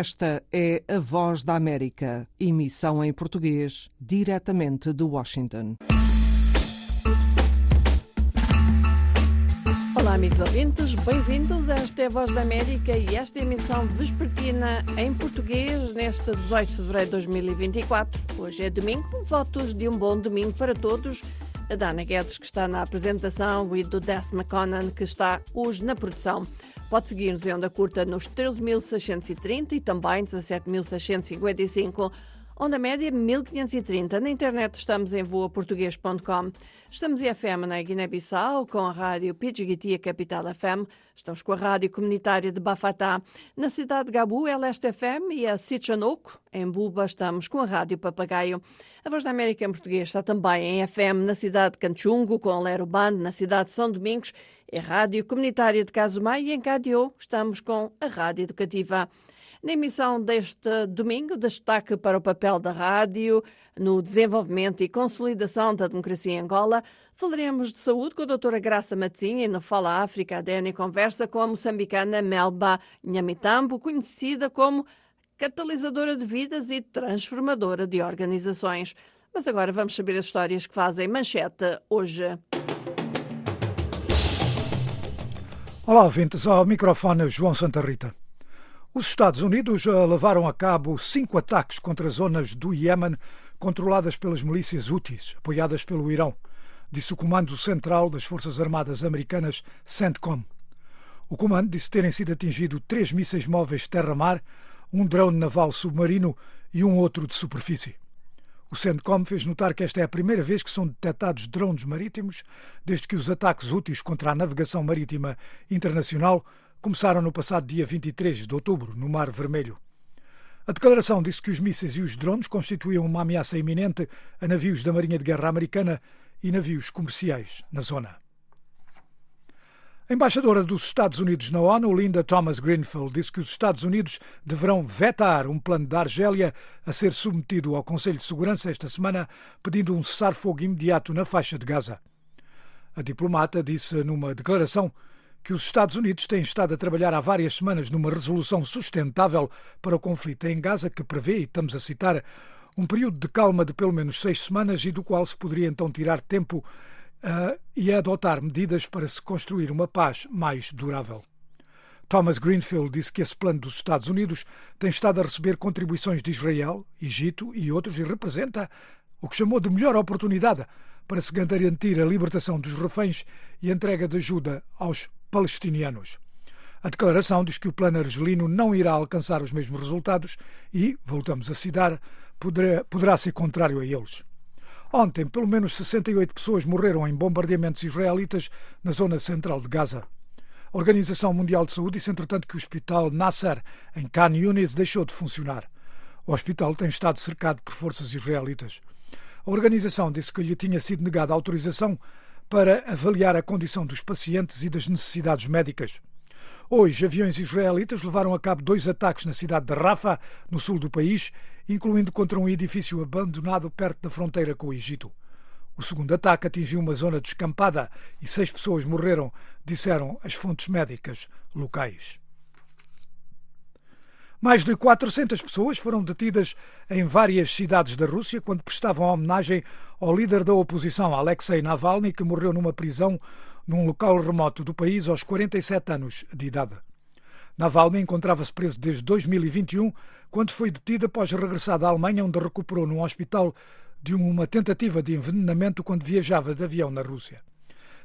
Esta é a Voz da América, emissão em português, diretamente de Washington. Olá, amigos ouvintes, bem-vindos esta é a Voz da América e esta emissão vespertina em português neste 18 de fevereiro de 2024. Hoje é domingo, votos de um bom domingo para todos. A Dana Guedes, que está na apresentação, e do Des McConnan, que está hoje na produção. Pode seguir-nos em onda curta nos 13.630 e também 17.655, onda média 1530. Na internet estamos em voaportuguês.com. Estamos em FM na Guiné-Bissau com a rádio a Capital FM. Estamos com a rádio comunitária de Bafatá. Na cidade de Gabu é Leste FM e a Sitchanoco. Em Buba estamos com a rádio Papagaio. A Voz da América em português está também em FM na cidade de Canchungo com a Lero Band, na cidade de São Domingos. É rádio comunitária de Casumai e em Cadio estamos com a rádio educativa. Na emissão deste domingo, destaque para o papel da rádio no desenvolvimento e consolidação da democracia em Angola. Falaremos de saúde com a doutora Graça Matzinha e no Fala África ADN conversa com a moçambicana Melba Nhamitambo, conhecida como catalisadora de vidas e transformadora de organizações. Mas agora vamos saber as histórias que fazem manchete hoje. Olá, ouvintes. Ao microfone João Santa Rita. Os Estados Unidos eh, levaram a cabo cinco ataques contra zonas do Iêmen controladas pelas milícias Houthis, apoiadas pelo Irão, disse o Comando Central das Forças Armadas Americanas, CENTCOM. O comando disse terem sido atingido três mísseis móveis terra-mar, um drone naval submarino e um outro de superfície. O CENTCOM fez notar que esta é a primeira vez que são detectados drones marítimos desde que os ataques úteis contra a navegação marítima internacional começaram no passado dia 23 de outubro, no Mar Vermelho. A declaração disse que os mísseis e os drones constituíam uma ameaça iminente a navios da Marinha de Guerra Americana e navios comerciais na zona. A embaixadora dos Estados Unidos na ONU, Linda Thomas Greenfield, disse que os Estados Unidos deverão vetar um plano da Argélia a ser submetido ao Conselho de Segurança esta semana, pedindo um cessar-fogo imediato na faixa de Gaza. A diplomata disse numa declaração que os Estados Unidos têm estado a trabalhar há várias semanas numa resolução sustentável para o conflito em Gaza, que prevê, e estamos a citar, um período de calma de pelo menos seis semanas e do qual se poderia então tirar tempo e adotar medidas para se construir uma paz mais durável. Thomas Greenfield disse que esse plano dos Estados Unidos tem estado a receber contribuições de Israel, Egito e outros e representa o que chamou de melhor oportunidade para se garantir a libertação dos reféns e a entrega de ajuda aos palestinianos. A declaração diz que o plano argelino não irá alcançar os mesmos resultados e, voltamos a citar, poderá ser contrário a eles. Ontem, pelo menos 68 pessoas morreram em bombardeamentos israelitas na zona central de Gaza. A Organização Mundial de Saúde disse, entretanto, que o hospital Nasser, em Khan Yunis, deixou de funcionar. O hospital tem estado cercado por forças israelitas. A organização disse que lhe tinha sido negada autorização para avaliar a condição dos pacientes e das necessidades médicas. Hoje, aviões israelitas levaram a cabo dois ataques na cidade de Rafah, no sul do país, incluindo contra um edifício abandonado perto da fronteira com o Egito. O segundo ataque atingiu uma zona descampada e seis pessoas morreram, disseram as fontes médicas locais. Mais de 400 pessoas foram detidas em várias cidades da Rússia quando prestavam homenagem ao líder da oposição, Alexei Navalny, que morreu numa prisão num local remoto do país aos 47 anos de idade. Navalny encontrava-se preso desde 2021, quando foi detido após regressar da Alemanha, onde recuperou num hospital de uma tentativa de envenenamento quando viajava de avião na Rússia.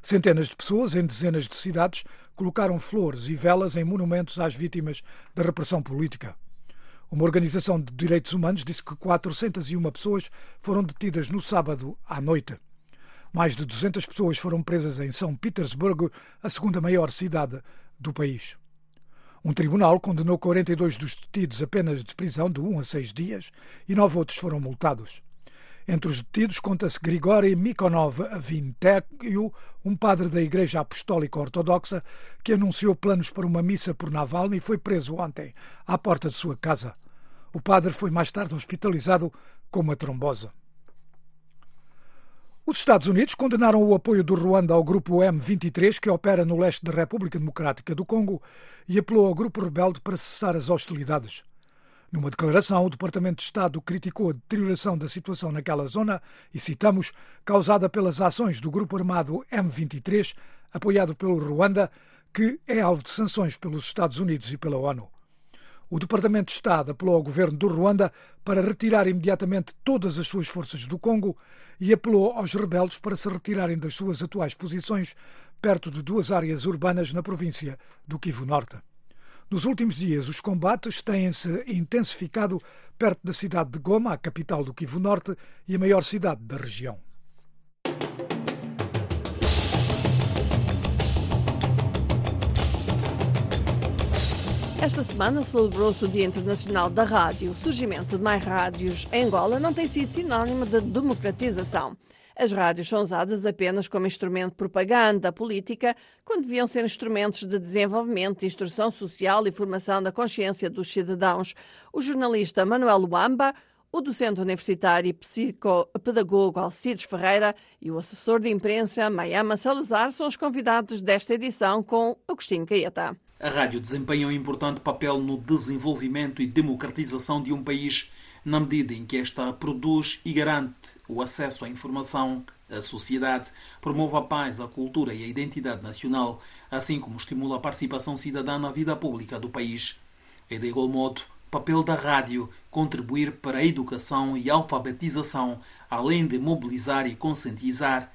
Centenas de pessoas em dezenas de cidades colocaram flores e velas em monumentos às vítimas da repressão política. Uma organização de direitos humanos disse que 401 pessoas foram detidas no sábado à noite. Mais de 200 pessoas foram presas em São Petersburgo, a segunda maior cidade do país. Um tribunal condenou 42 dos detidos apenas de prisão de 1 a 6 dias e nove outros foram multados. Entre os detidos conta-se Grigori Mikonov Vintério, um padre da Igreja Apostólica Ortodoxa que anunciou planos para uma missa por Navalny e foi preso ontem à porta de sua casa. O padre foi mais tarde hospitalizado com uma trombose. Os Estados Unidos condenaram o apoio do Ruanda ao grupo M23, que opera no leste da República Democrática do Congo, e apelou ao grupo rebelde para cessar as hostilidades. Numa declaração, o Departamento de Estado criticou a deterioração da situação naquela zona e citamos, causada pelas ações do grupo armado M23, apoiado pelo Ruanda, que é alvo de sanções pelos Estados Unidos e pela ONU. O Departamento de Estado apelou ao governo do Ruanda para retirar imediatamente todas as suas forças do Congo e apelou aos rebeldes para se retirarem das suas atuais posições perto de duas áreas urbanas na província do Kivu Norte. Nos últimos dias, os combates têm-se intensificado perto da cidade de Goma, a capital do Kivu Norte e a maior cidade da região. Esta semana celebrou-se o Dia Internacional da Rádio. O surgimento de mais rádios em Angola não tem sido sinónimo de democratização. As rádios são usadas apenas como instrumento de propaganda política, quando deviam ser instrumentos de desenvolvimento, instrução social e formação da consciência dos cidadãos. O jornalista Manuel Luamba, o docente universitário e psicopedagogo Alcides Ferreira e o assessor de imprensa Mayama Salazar são os convidados desta edição com Agostinho Caeta. A rádio desempenha um importante papel no desenvolvimento e democratização de um país, na medida em que esta produz e garante o acesso à informação, à sociedade, promove a paz, a cultura e a identidade nacional, assim como estimula a participação cidadã na vida pública do país. É de igual modo papel da rádio contribuir para a educação e alfabetização, além de mobilizar e conscientizar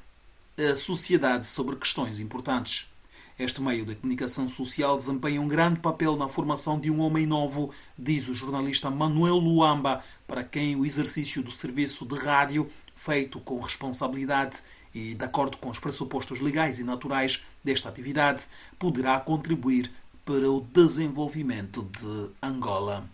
a sociedade sobre questões importantes. Este meio de comunicação social desempenha um grande papel na formação de um homem novo, diz o jornalista Manuel Luamba, para quem o exercício do serviço de rádio, feito com responsabilidade e de acordo com os pressupostos legais e naturais desta atividade, poderá contribuir para o desenvolvimento de Angola.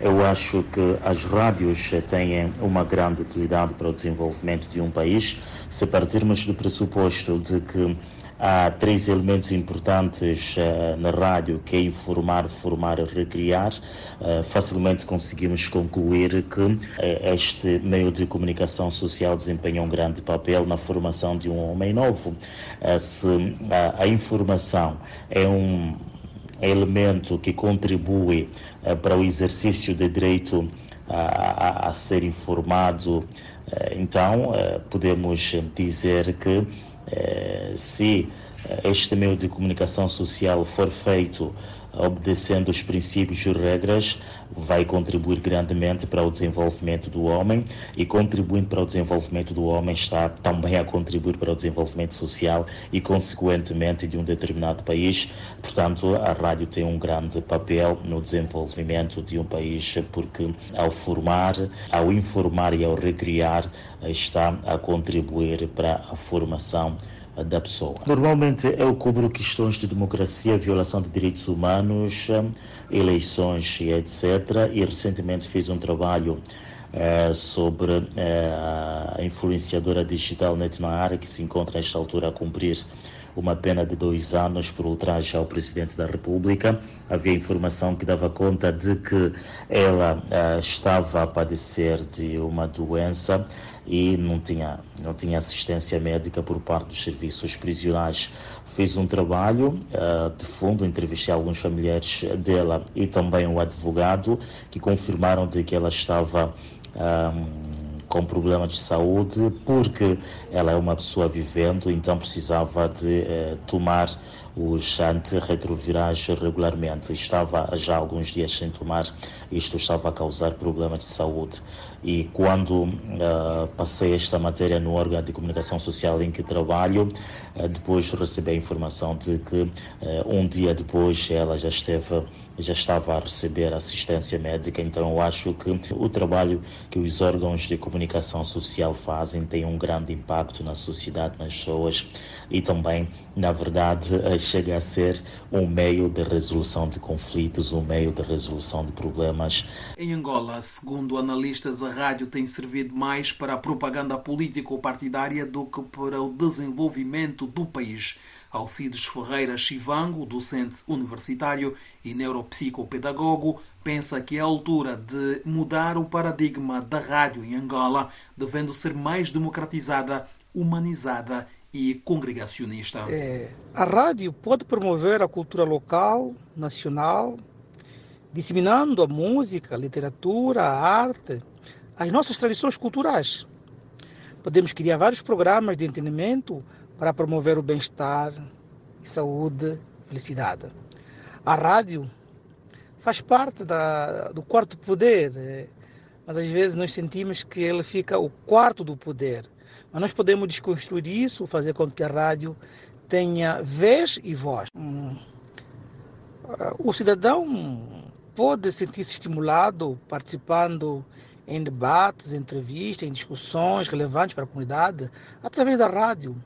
Eu acho que as rádios têm uma grande utilidade para o desenvolvimento de um país, se partirmos do pressuposto de que Há três elementos importantes uh, na rádio, que é informar, formar e recriar. Uh, facilmente conseguimos concluir que uh, este meio de comunicação social desempenha um grande papel na formação de um homem novo. se a informação é um elemento que contribui para o exercício do direito a, a ser informado, então podemos dizer que se este meio de comunicação social for feito obedecendo os princípios e regras, vai contribuir grandemente para o desenvolvimento do homem e contribuindo para o desenvolvimento do homem está também a contribuir para o desenvolvimento social e consequentemente de um determinado país. Portanto, a rádio tem um grande papel no desenvolvimento de um país porque ao formar, ao informar e ao recriar está a contribuir para a formação da pessoa. Normalmente eu cubro questões de democracia, violação de direitos humanos, eleições e etc. E recentemente fiz um trabalho é, sobre é, a influenciadora digital Netnahar, que se encontra nesta altura a cumprir uma pena de dois anos por ultraje ao Presidente da República. Havia informação que dava conta de que ela uh, estava a padecer de uma doença e não tinha, não tinha assistência médica por parte dos serviços prisionais. Fiz um trabalho uh, de fundo, entrevistei alguns familiares dela e também o um advogado que confirmaram de que ela estava um, com problemas de saúde, porque ela é uma pessoa vivendo, então precisava de eh, tomar os antirretrovirais regularmente. Estava já alguns dias sem tomar, isto estava a causar problemas de saúde. E quando uh, passei esta matéria no órgão de comunicação social em que trabalho, uh, depois recebi a informação de que uh, um dia depois ela já esteve já estava a receber assistência médica, então eu acho que o trabalho que os órgãos de comunicação social fazem tem um grande impacto na sociedade, nas pessoas e também, na verdade, chega a ser um meio de resolução de conflitos, um meio de resolução de problemas. Em Angola, segundo analistas, a rádio tem servido mais para a propaganda político-partidária do que para o desenvolvimento do país. Alcides Ferreira Chivango, docente universitário e neuropsicopedagogo, pensa que é a altura de mudar o paradigma da rádio em Angola, devendo ser mais democratizada, humanizada e congregacionista. É, a rádio pode promover a cultura local, nacional disseminando a música, a literatura, a arte, as nossas tradições culturais. Podemos criar vários programas de entretenimento para promover o bem-estar, saúde, felicidade. A rádio faz parte da, do quarto poder, eh, mas às vezes nós sentimos que ele fica o quarto do poder. Mas nós podemos desconstruir isso, fazer com que a rádio tenha vez e voz. Hum. O cidadão pode sentir-se estimulado participando em debates, entrevistas, em discussões relevantes para a comunidade através da rádio.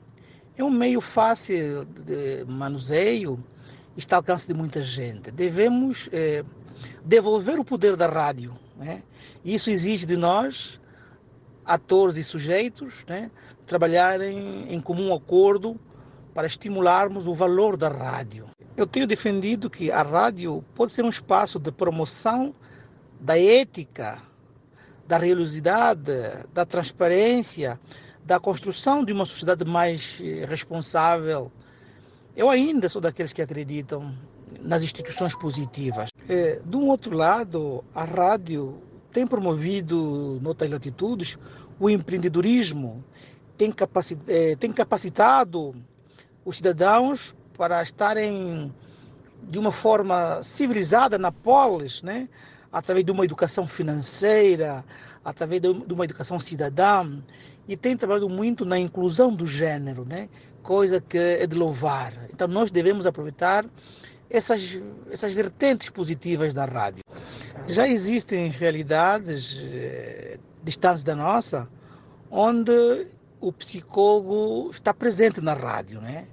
É um meio fácil de manuseio, está ao alcance de muita gente. Devemos é, devolver o poder da rádio. Né? Isso exige de nós, atores e sujeitos, né, trabalharem em comum acordo para estimularmos o valor da rádio. Eu tenho defendido que a rádio pode ser um espaço de promoção da ética, da religiosidade, da transparência, da construção de uma sociedade mais eh, responsável. Eu ainda sou daqueles que acreditam nas instituições positivas. É, de um outro lado, a rádio tem promovido, noutras latitudes, o empreendedorismo, tem, é, tem capacitado os cidadãos para estarem de uma forma civilizada na polis, né? através de uma educação financeira, através de uma educação cidadã, e tem trabalhado muito na inclusão do gênero, né? coisa que é de louvar. Então nós devemos aproveitar essas, essas vertentes positivas da rádio. Já existem realidades eh, distantes da nossa, onde o psicólogo está presente na rádio, né?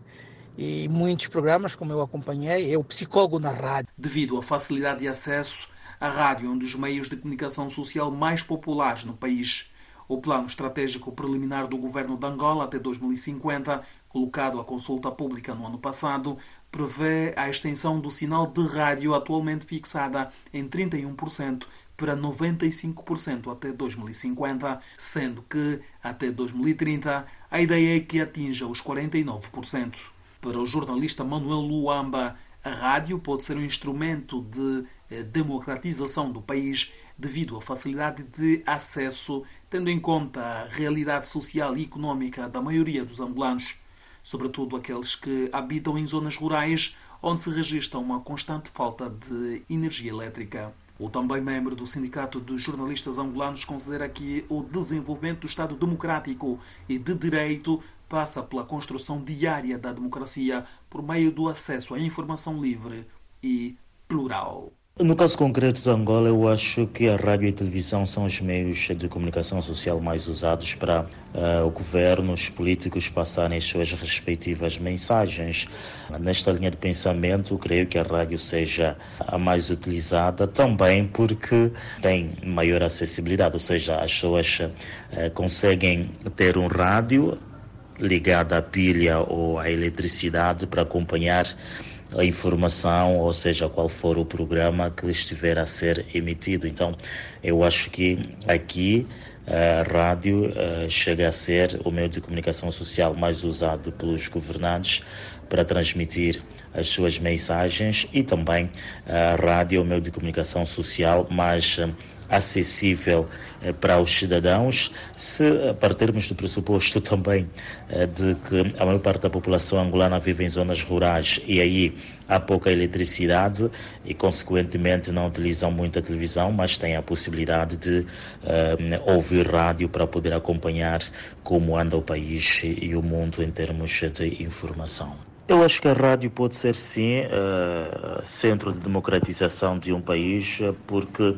E muitos programas, como eu acompanhei, é o psicólogo na rádio. Devido à facilidade de acesso, a rádio é um dos meios de comunicação social mais populares no país. O plano estratégico preliminar do governo de Angola até 2050, colocado à consulta pública no ano passado, prevê a extensão do sinal de rádio atualmente fixada em 31% para 95% até 2050, sendo que até 2030 a ideia é que atinja os 49%. Para o jornalista Manuel Luamba, a rádio pode ser um instrumento de eh, democratização do país devido à facilidade de acesso, tendo em conta a realidade social e económica da maioria dos angolanos, sobretudo aqueles que habitam em zonas rurais onde se registra uma constante falta de energia elétrica. O também membro do Sindicato dos Jornalistas Angolanos considera que o desenvolvimento do Estado democrático e de direito passa pela construção diária da democracia por meio do acesso à informação livre e plural. No caso concreto de Angola, eu acho que a rádio e a televisão são os meios de comunicação social mais usados para uh, o governo, os políticos passarem as suas respectivas mensagens. Nesta linha de pensamento, creio que a rádio seja a mais utilizada também porque tem maior acessibilidade, ou seja, as pessoas uh, conseguem ter um rádio ligado à pilha ou à eletricidade para acompanhar a informação, ou seja, qual for o programa que estiver a ser emitido. Então, eu acho que aqui a rádio uh, chega a ser o meio de comunicação social mais usado pelos governantes para transmitir as suas mensagens e também a rádio é o meio de comunicação social mais uh, acessível uh, para os cidadãos, se partirmos do pressuposto também de que a maior parte da população angolana vive em zonas rurais e aí há pouca eletricidade e consequentemente não utilizam muito a televisão, mas têm a possibilidade de ouvir rádio para poder acompanhar como anda o país e o mundo em termos de informação. Eu acho que a rádio pode ser sim uh, centro de democratização de um país, porque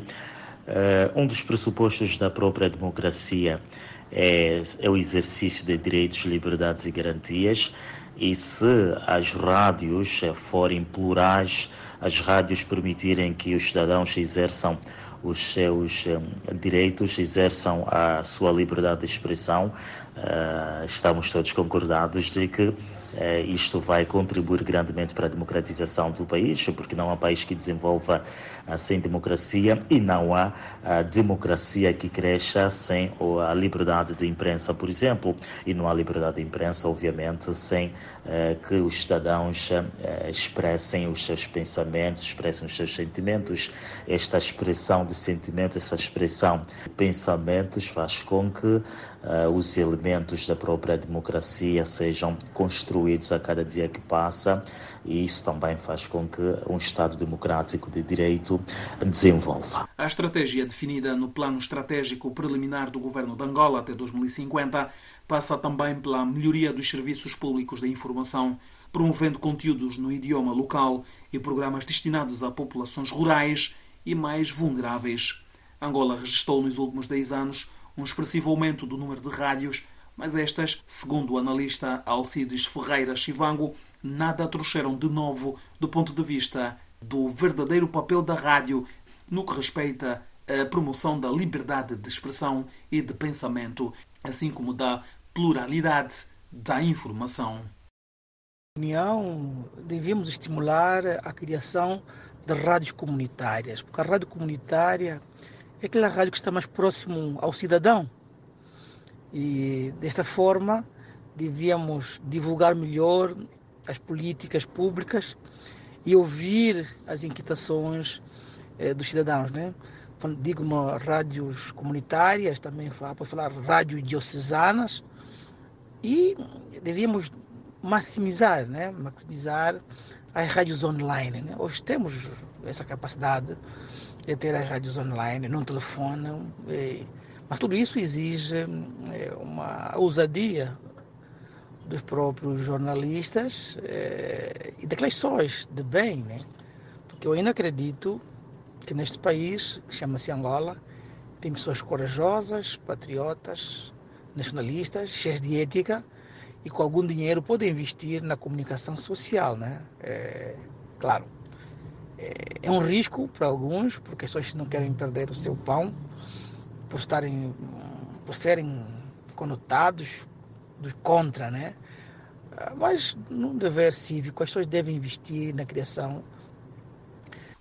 uh, um dos pressupostos da própria democracia é, é, o exercício de direitos, liberdades e garantias. E se as rádios forem plurais, as rádios permitirem que os cidadãos exerçam os seus um, direitos, exerçam a sua liberdade de expressão, uh, estamos todos concordados de que eh, isto vai contribuir grandemente para a democratização do país, porque não há país que desenvolva sem democracia e não há democracia que cresça sem a liberdade de imprensa, por exemplo. E não há liberdade de imprensa, obviamente, sem eh, que os cidadãos eh, expressem os seus pensamentos, expressem os seus sentimentos. Esta expressão de sentimentos, esta expressão de pensamentos faz com que uh, os elementos da própria democracia sejam construídos a cada dia que passa e isso também faz com que um Estado democrático de direito desenvolva. A estratégia definida no Plano Estratégico Preliminar do Governo de Angola até 2050 passa também pela melhoria dos serviços públicos da informação, promovendo conteúdos no idioma local e programas destinados a populações rurais e mais vulneráveis. Angola registrou nos últimos 10 anos um expressivo aumento do número de rádios, mas estas, segundo o analista Alcides Ferreira Chivango, nada trouxeram de novo do ponto de vista do verdadeiro papel da rádio no que respeita à promoção da liberdade de expressão e de pensamento, assim como da pluralidade da informação. União, devíamos estimular a criação de rádios comunitárias, porque a rádio comunitária é aquela rádio que está mais próximo ao cidadão. E desta forma devíamos divulgar melhor as políticas públicas e ouvir as inquietações eh, dos cidadãos. Né? Digo uma, rádios comunitárias, também pode falar rádios diocesanas e devíamos maximizar, né? maximizar as rádios online. Né? Hoje temos essa capacidade de ter as rádios online, no telefone, e, mas tudo isso exige é, uma ousadia dos próprios jornalistas é, e declarações de bem, né? porque eu ainda acredito que neste país, que chama-se Angola, tem pessoas corajosas, patriotas, nacionalistas, cheias de ética, e com algum dinheiro podem investir na comunicação social, né? É, claro, é, é, um risco para alguns, porque as pessoas não querem perder o seu pão, por estarem, por serem conotados do contra, né? Mas num dever cívico, as pessoas devem investir na criação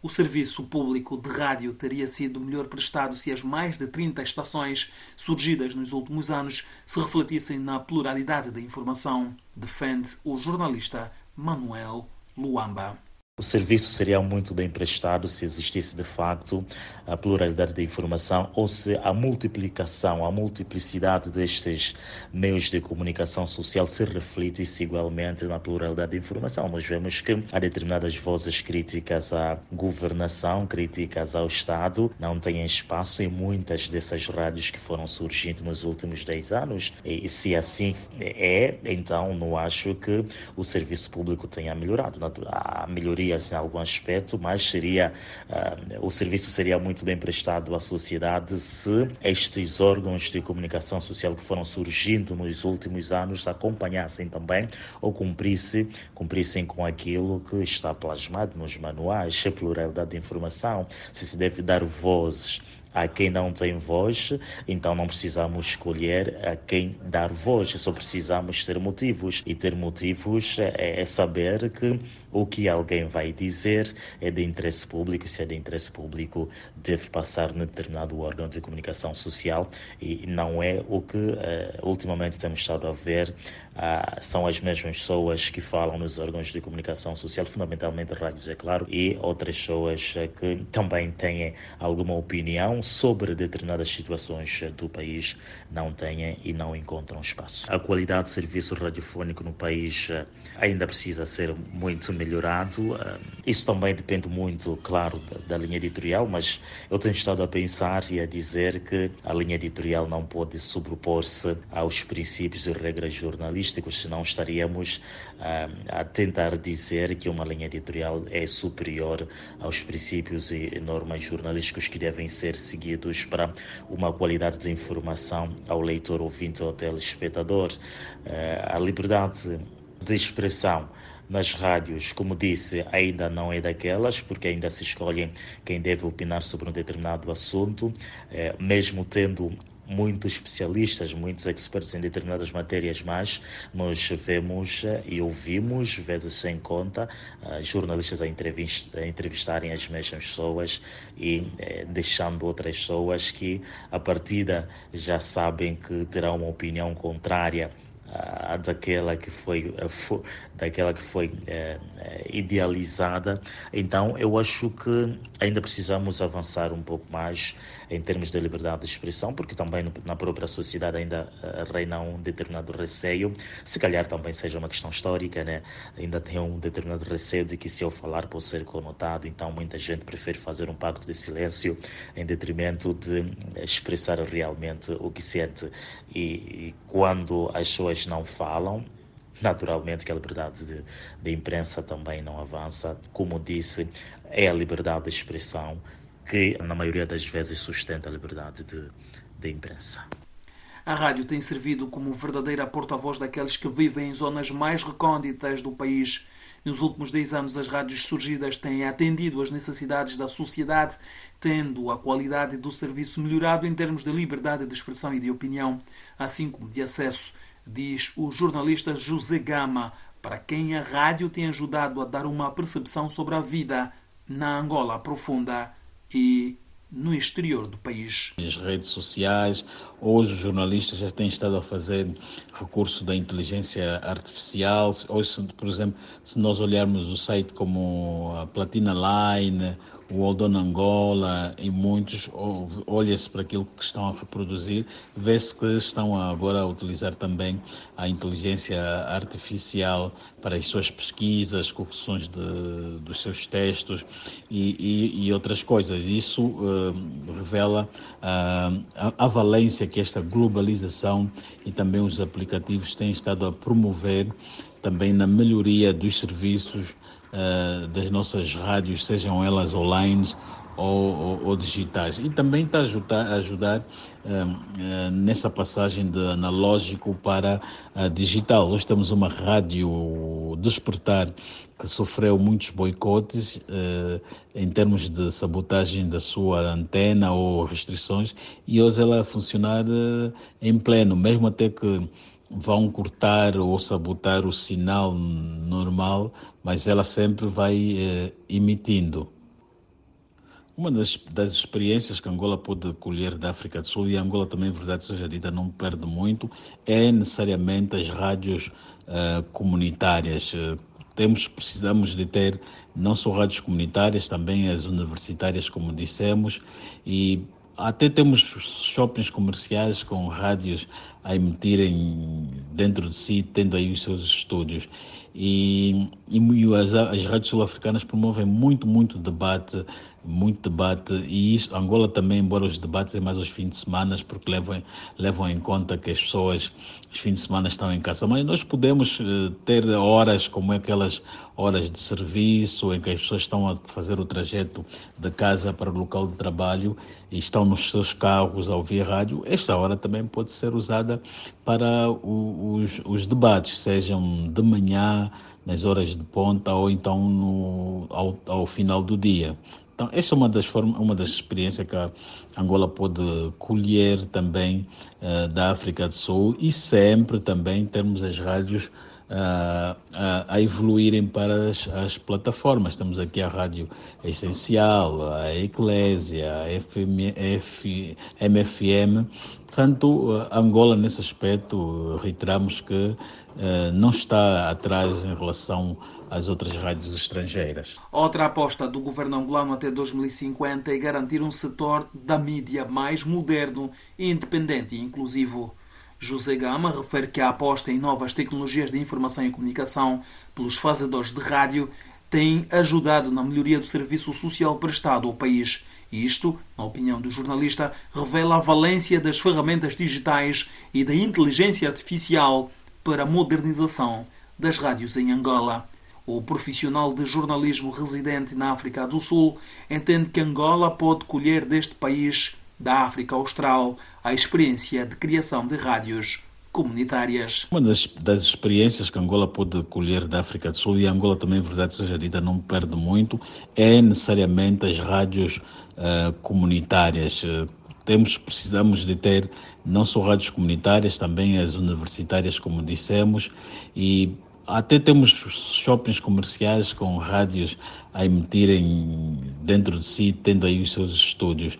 o serviço público de rádio teria sido melhor prestado se as mais de 30 estações surgidas nos últimos anos se refletissem na pluralidade da informação, defende o jornalista Manuel Luamba. O serviço seria muito bem prestado se existisse de facto a pluralidade da informação ou se a multiplicação, a multiplicidade destes meios de comunicação social se refletisse igualmente na pluralidade da informação. Nós vemos que há determinadas vozes críticas à governação, críticas ao Estado, não têm espaço em muitas dessas rádios que foram surgindo nos últimos 10 anos. E se assim é, então não acho que o serviço público tenha melhorado. A melhoria em algum aspecto, mas seria uh, o serviço seria muito bem prestado à sociedade se estes órgãos de comunicação social que foram surgindo nos últimos anos acompanhassem também ou cumprissem, cumprissem com aquilo que está plasmado nos manuais, a pluralidade de informação, se se deve dar vozes a quem não tem voz, então não precisamos escolher a quem dar voz, só precisamos ter motivos. E ter motivos é, é saber que o que alguém vai dizer é de interesse público, se é de interesse público, deve passar no determinado órgão de comunicação social e não é o que uh, ultimamente temos estado a ver. Uh, são as mesmas pessoas que falam nos órgãos de comunicação social, fundamentalmente rádios, é claro, e outras pessoas que também têm alguma opinião sobre determinadas situações do país não têm e não encontram espaço. A qualidade de serviço radiofónico no país eh, ainda precisa ser muito melhorado. Eh, isso também depende muito, claro, da, linha editorial, mas eu tenho estado a pensar e a dizer que a linha editorial não pode sobrepor-se aos princípios e regras jornalísticos, senão estaríamos eh, a tentar dizer que uma linha editorial é superior aos princípios e normas jornalísticos que devem ser seguidos seguidos para uma qualidade de informação ao leitor, ouvinte ou telespectador. Eh, a liberdade de expressão nas rádios, como disse, ainda não é daquelas, porque ainda se escolhe quem deve opinar sobre um determinado assunto, eh, mesmo tendo muitos especialistas, muitos experts em determinadas matérias, mas nós vemos eh, e ouvimos, vezes sem conta, uh, jornalistas a, entrevist a, entrevistarem as mesmas pessoas e eh, deixando outras pessoas que, a partida, já sabem que terão uma opinião contrária uh, daquela que foi, daquela que foi idealizada. Então, eu acho que ainda precisamos avançar um pouco mais em termos de liberdade de expressão, porque também na própria sociedade ainda reina um determinado receio, se calhar também seja uma questão histórica, né? ainda tem um determinado receio de que se eu falar posso ser conotado, então muita gente prefere fazer um pacto de silêncio em detrimento de expressar realmente o que sente. E, e quando as pessoas não falam, naturalmente que a liberdade de, de, imprensa também não avança. Como disse, é a liberdade de expressão que, na maioria das vezes, sustenta a liberdade de, de imprensa. A rádio tem servido como verdadeira porta-voz daqueles que vivem em zonas mais recônditas do país. Nos últimos 10 anos, as rádios surgidas têm atendido às necessidades da sociedade, tendo a qualidade do serviço melhorado em termos de liberdade de expressão e de opinião, assim como de acesso diz o jornalista José Gama, para quem a rádio tem ajudado a dar uma percepção sobre a vida na Angola profunda e no exterior do país. As redes sociais, hoje os jornalistas já têm estado a fazer recurso da inteligência artificial. Hoje, por exemplo, se nós olharmos o site como a Platina Line, o Oldon Angola e muitos, olha-se para aquilo que estão a reproduzir, vê-se que estão agora a utilizar também a inteligência artificial para as suas pesquisas, correções de, dos seus textos e, e, e outras coisas. Isso uh, revela uh, a, a valência que esta globalização e também os aplicativos têm estado a promover também na melhoria dos serviços uh, das nossas rádios, sejam elas online ou, ou, ou digitais. E também está a ajudar, ajudar uh, uh, nessa passagem de analógico para digital. Hoje temos uma rádio despertar que sofreu muitos boicotes em termos de sabotagem da sua antena ou restrições e hoje ela funcionar em pleno, mesmo até que vão cortar ou sabotar o sinal normal, mas ela sempre vai eh, emitindo. Uma das, das, experiências que Angola pode colher da África do Sul, e Angola também, verdade seja dita, não perde muito, é necessariamente as rádios uh, comunitárias. Temos, precisamos de ter não só rádios comunitárias, também as universitárias, como dissemos, e até temos shoppings comerciais com rádios a emitirem dentro de si, tendo aí os seus estúdios. E, e as, as rádios sul-africanas promovem muito, muito debate, muito debate, e isso, Angola também, embora os debates é mais aos fins de semana, porque levam, levam em conta que as pessoas, os fins de semana estão em casa, mas nós podemos uh, ter horas como aquelas horas de serviço, em que as pessoas estão a fazer o trajeto de casa para o local de trabalho e estão nos seus carros a ouvir rádio, esta hora também pode ser usada para os, os debates, sejam de manhã, nas horas de ponta ou então no, ao, ao final do dia. Então, essa é uma das, formas, uma das experiências que a Angola pode colher também uh, da África do Sul e sempre também termos as rádios uh, a evoluírem para as, as, plataformas. Temos aqui a Rádio Essencial, a Eclésia, a FM, F, MFM. Portanto, Angola, nesse aspecto, reiteramos que uh, não está atrás em relação às outras rádios estrangeiras. Outra aposta do governo angolano até 2050 é garantir um setor da mídia mais moderno, independente e inclusivo. José Gama refere que a aposta em novas tecnologias de informação e comunicação pelos fazedores de rádio tem ajudado na melhoria do serviço social prestado ao país. Isto, na opinião do jornalista, revela a valência das ferramentas digitais e da inteligência artificial para a modernização das rádios em Angola. O profissional de jornalismo residente na África do Sul entende que Angola pode colher deste país da África Austral a experiência de criação de rádios comunitárias. Uma das, das, experiências que Angola pode colher da África do Sul, e Angola também, verdade seja dita, não perde muito, é necessariamente as rádios uh, comunitárias. temos, precisamos de ter não só rádios comunitárias, também as universitárias, como dissemos, e até temos shoppings comerciais com rádios a emitirem dentro de si, tendo aí os seus estúdios.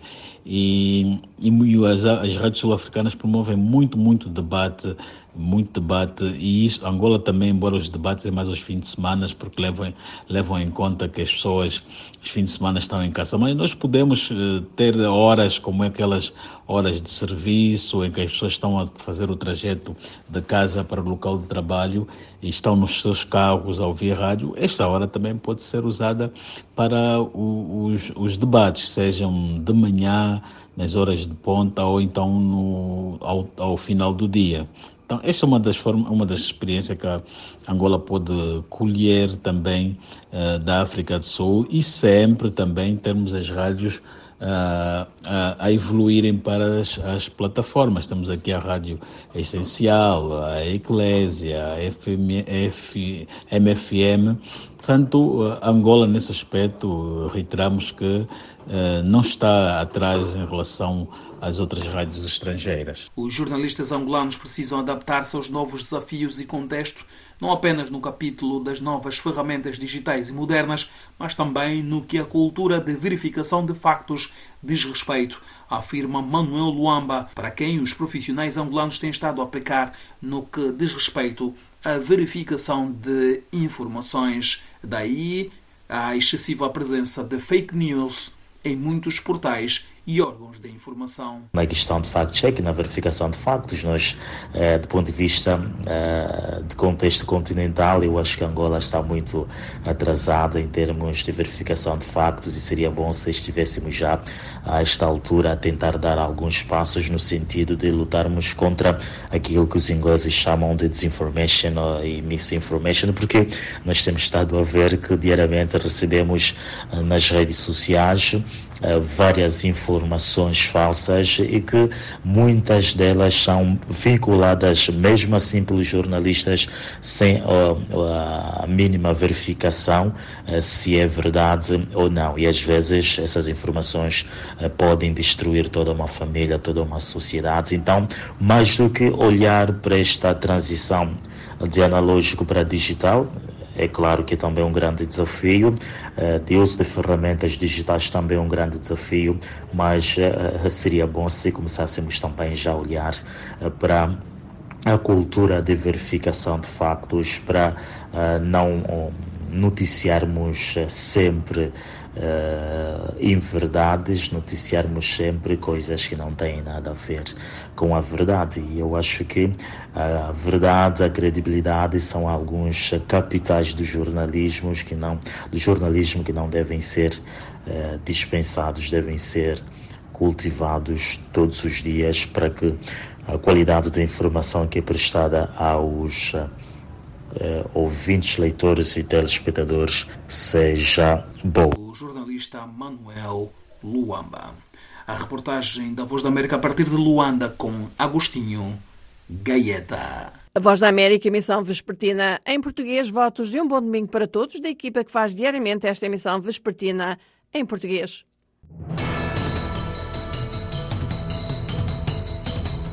E, e as, as rádios sul-africanas promovem muito, muito debate, muito debate, e isso, Angola também, embora os debates é mais aos fins de semana, porque levam, levam em conta que as pessoas, os fins de semana estão em casa, mas nós podemos uh, ter horas como aquelas horas de serviço, em que as pessoas estão a fazer o trajeto de casa para o local de trabalho e estão nos seus carros a ouvir rádio, esta hora também pode ser usada para os, os debates, sejam de manhã, nas horas de ponta ou então no, ao, ao final do dia. Então, essa é uma das formas, uma das experiências que a Angola pode colher também uh, da África do Sul e sempre também termos as rádios uh, a evoluírem para as, as, plataformas. Temos aqui a Rádio Essencial, a Eclésia, a FM, F, MFM. Portanto, Angola, nesse aspecto, reiteramos que uh, não está atrás em relação às outras rádios estrangeiras. Os jornalistas angolanos precisam adaptar-se aos novos desafios e contexto não apenas no capítulo das novas ferramentas digitais e modernas, mas também no que a cultura de verificação de factos diz respeito, afirma Manuel Luamba, para quem os profissionais angolanos têm estado a aplicar no que diz respeito à verificação de informações. Daí a excessiva presença de fake news em muitos portais e órgãos de informação. Na questão de fact-check, na verificação de factos, nós, eh, do ponto de vista eh, de contexto continental, eu acho que Angola está muito atrasada em termos de verificação de factos e seria bom se estivéssemos já a esta altura a tentar dar alguns passos no sentido de lutarmos contra aquilo que os ingleses chamam de disinformation e misinformation, porque nós temos estado a ver que diariamente recebemos eh, nas redes sociais várias informações informações falsas e que muitas delas são vinculadas mesmo assim pelos jornalistas sem a mínima verificação eh, se é verdade ou não. E às vezes essas informações eh, podem destruir toda uma família, toda uma sociedade. Então, mais do que olhar para esta transição de analógico para digital, é claro que é também um grande desafio. Uh, de uso de ferramentas digitais também é um grande desafio, mas uh, seria bom se começássemos também já a olhar para a cultura de verificação de factos, para não noticiarmos sempre uh, inverdades, noticiarmos sempre coisas que não têm nada a ver com a verdade. E eu acho que a verdade, a credibilidade são alguns capitais do jornalismo que não, do jornalismo que não devem ser uh, dispensados, devem ser cultivados todos os dias para que a qualidade da informação que é prestada aos uh, ouvintes, leitores e telespectadores seja boa jornalista Manuel Luamba. A reportagem da Voz da América a partir de Luanda com Agostinho Gaeta. A Voz da América, emissão vespertina em português. Votos de um bom domingo para todos da equipa que faz diariamente esta emissão vespertina em português.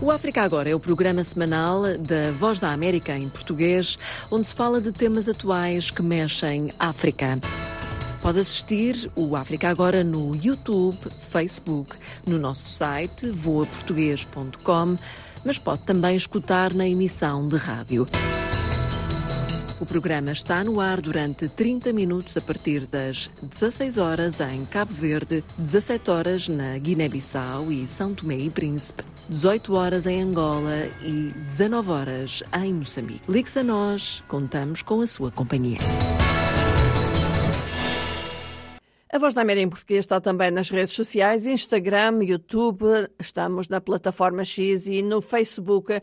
O África Agora é o programa semanal da Voz da América em português, onde se fala de temas atuais que mexem África. Pode assistir o África Agora no YouTube, Facebook, no nosso site voaportuguês.com, mas pode também escutar na emissão de rádio. O programa está no ar durante 30 minutos a partir das 16 horas em Cabo Verde, 17 horas na Guiné-Bissau e São Tomé e Príncipe, 18 horas em Angola e 19 horas em Moçambique. Ligue-se a nós, contamos com a sua companhia. A Voz da América em português está também nas redes sociais, Instagram, YouTube, estamos na plataforma X e no Facebook.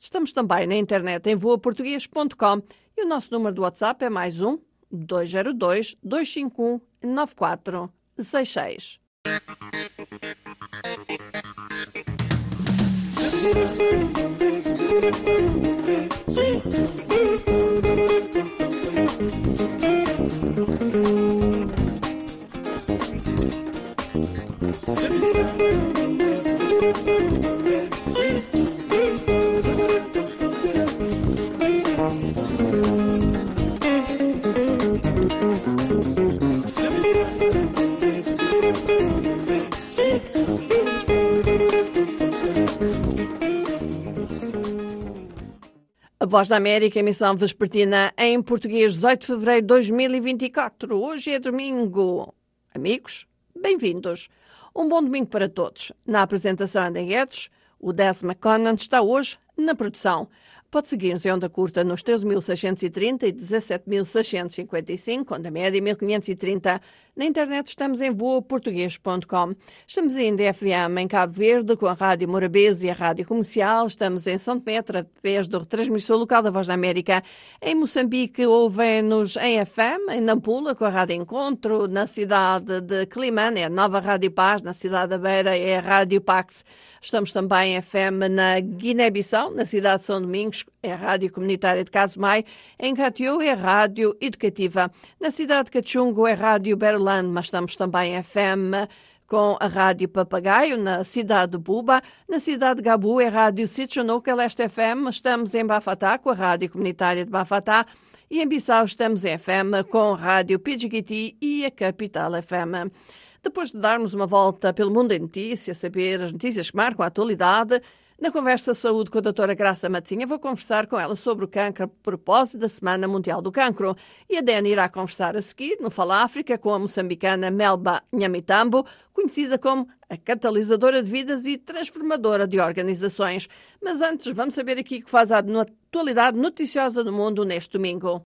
Estamos também na internet em voaportuguês.com e o nosso número do WhatsApp é mais um 202 251 9466. Sit A Voz da América, emissão vespertina em português, 18 de fevereiro de 2024. Hoje é domingo. Amigos, bem-vindos. Um bom domingo para todos. Na apresentação André Guedes, o Des McConnell está hoje na produção. Pode seguir-nos em onda curta nos 13.630 e 17.655, onda média 1.530. Na internet estamos em voaportuguês.com. Estamos em DFM em Cabo Verde com a Rádio Morabeza e a Rádio Comercial. Estamos em São Tomé através do retransmissor local da Voz da América. Em Moçambique ouvem-nos em FM, em Nampula com a Rádio Encontro. Na cidade de Climane é a Nova Rádio Paz. Na cidade da Beira é a Rádio Pax. Estamos também em FM na Guiné-Bissau, na cidade de São Domingos, é a Rádio Comunitária de Casumai. Em Catiú é a Rádio Educativa. Na cidade de Cachungo é a Rádio Berland, mas estamos também em FM com a Rádio Papagaio, na cidade de Buba. Na cidade de Gabu é a Rádio Sitchonuca Leste FM. Estamos em Bafatá com a Rádio Comunitária de Bafatá. E em Bissau estamos em FM com a Rádio Pidgiti e a Capital FM. Depois de darmos uma volta pelo mundo em notícias, saber as notícias que marcam a atualidade, na conversa saúde com a doutora Graça Matinha, vou conversar com ela sobre o cancro a propósito da Semana Mundial do Cancro. E a Dani irá conversar a seguir, no Fala África, com a moçambicana Melba Nhamitambo, conhecida como a catalisadora de vidas e transformadora de organizações. Mas antes, vamos saber aqui o que faz a atualidade noticiosa do mundo neste domingo.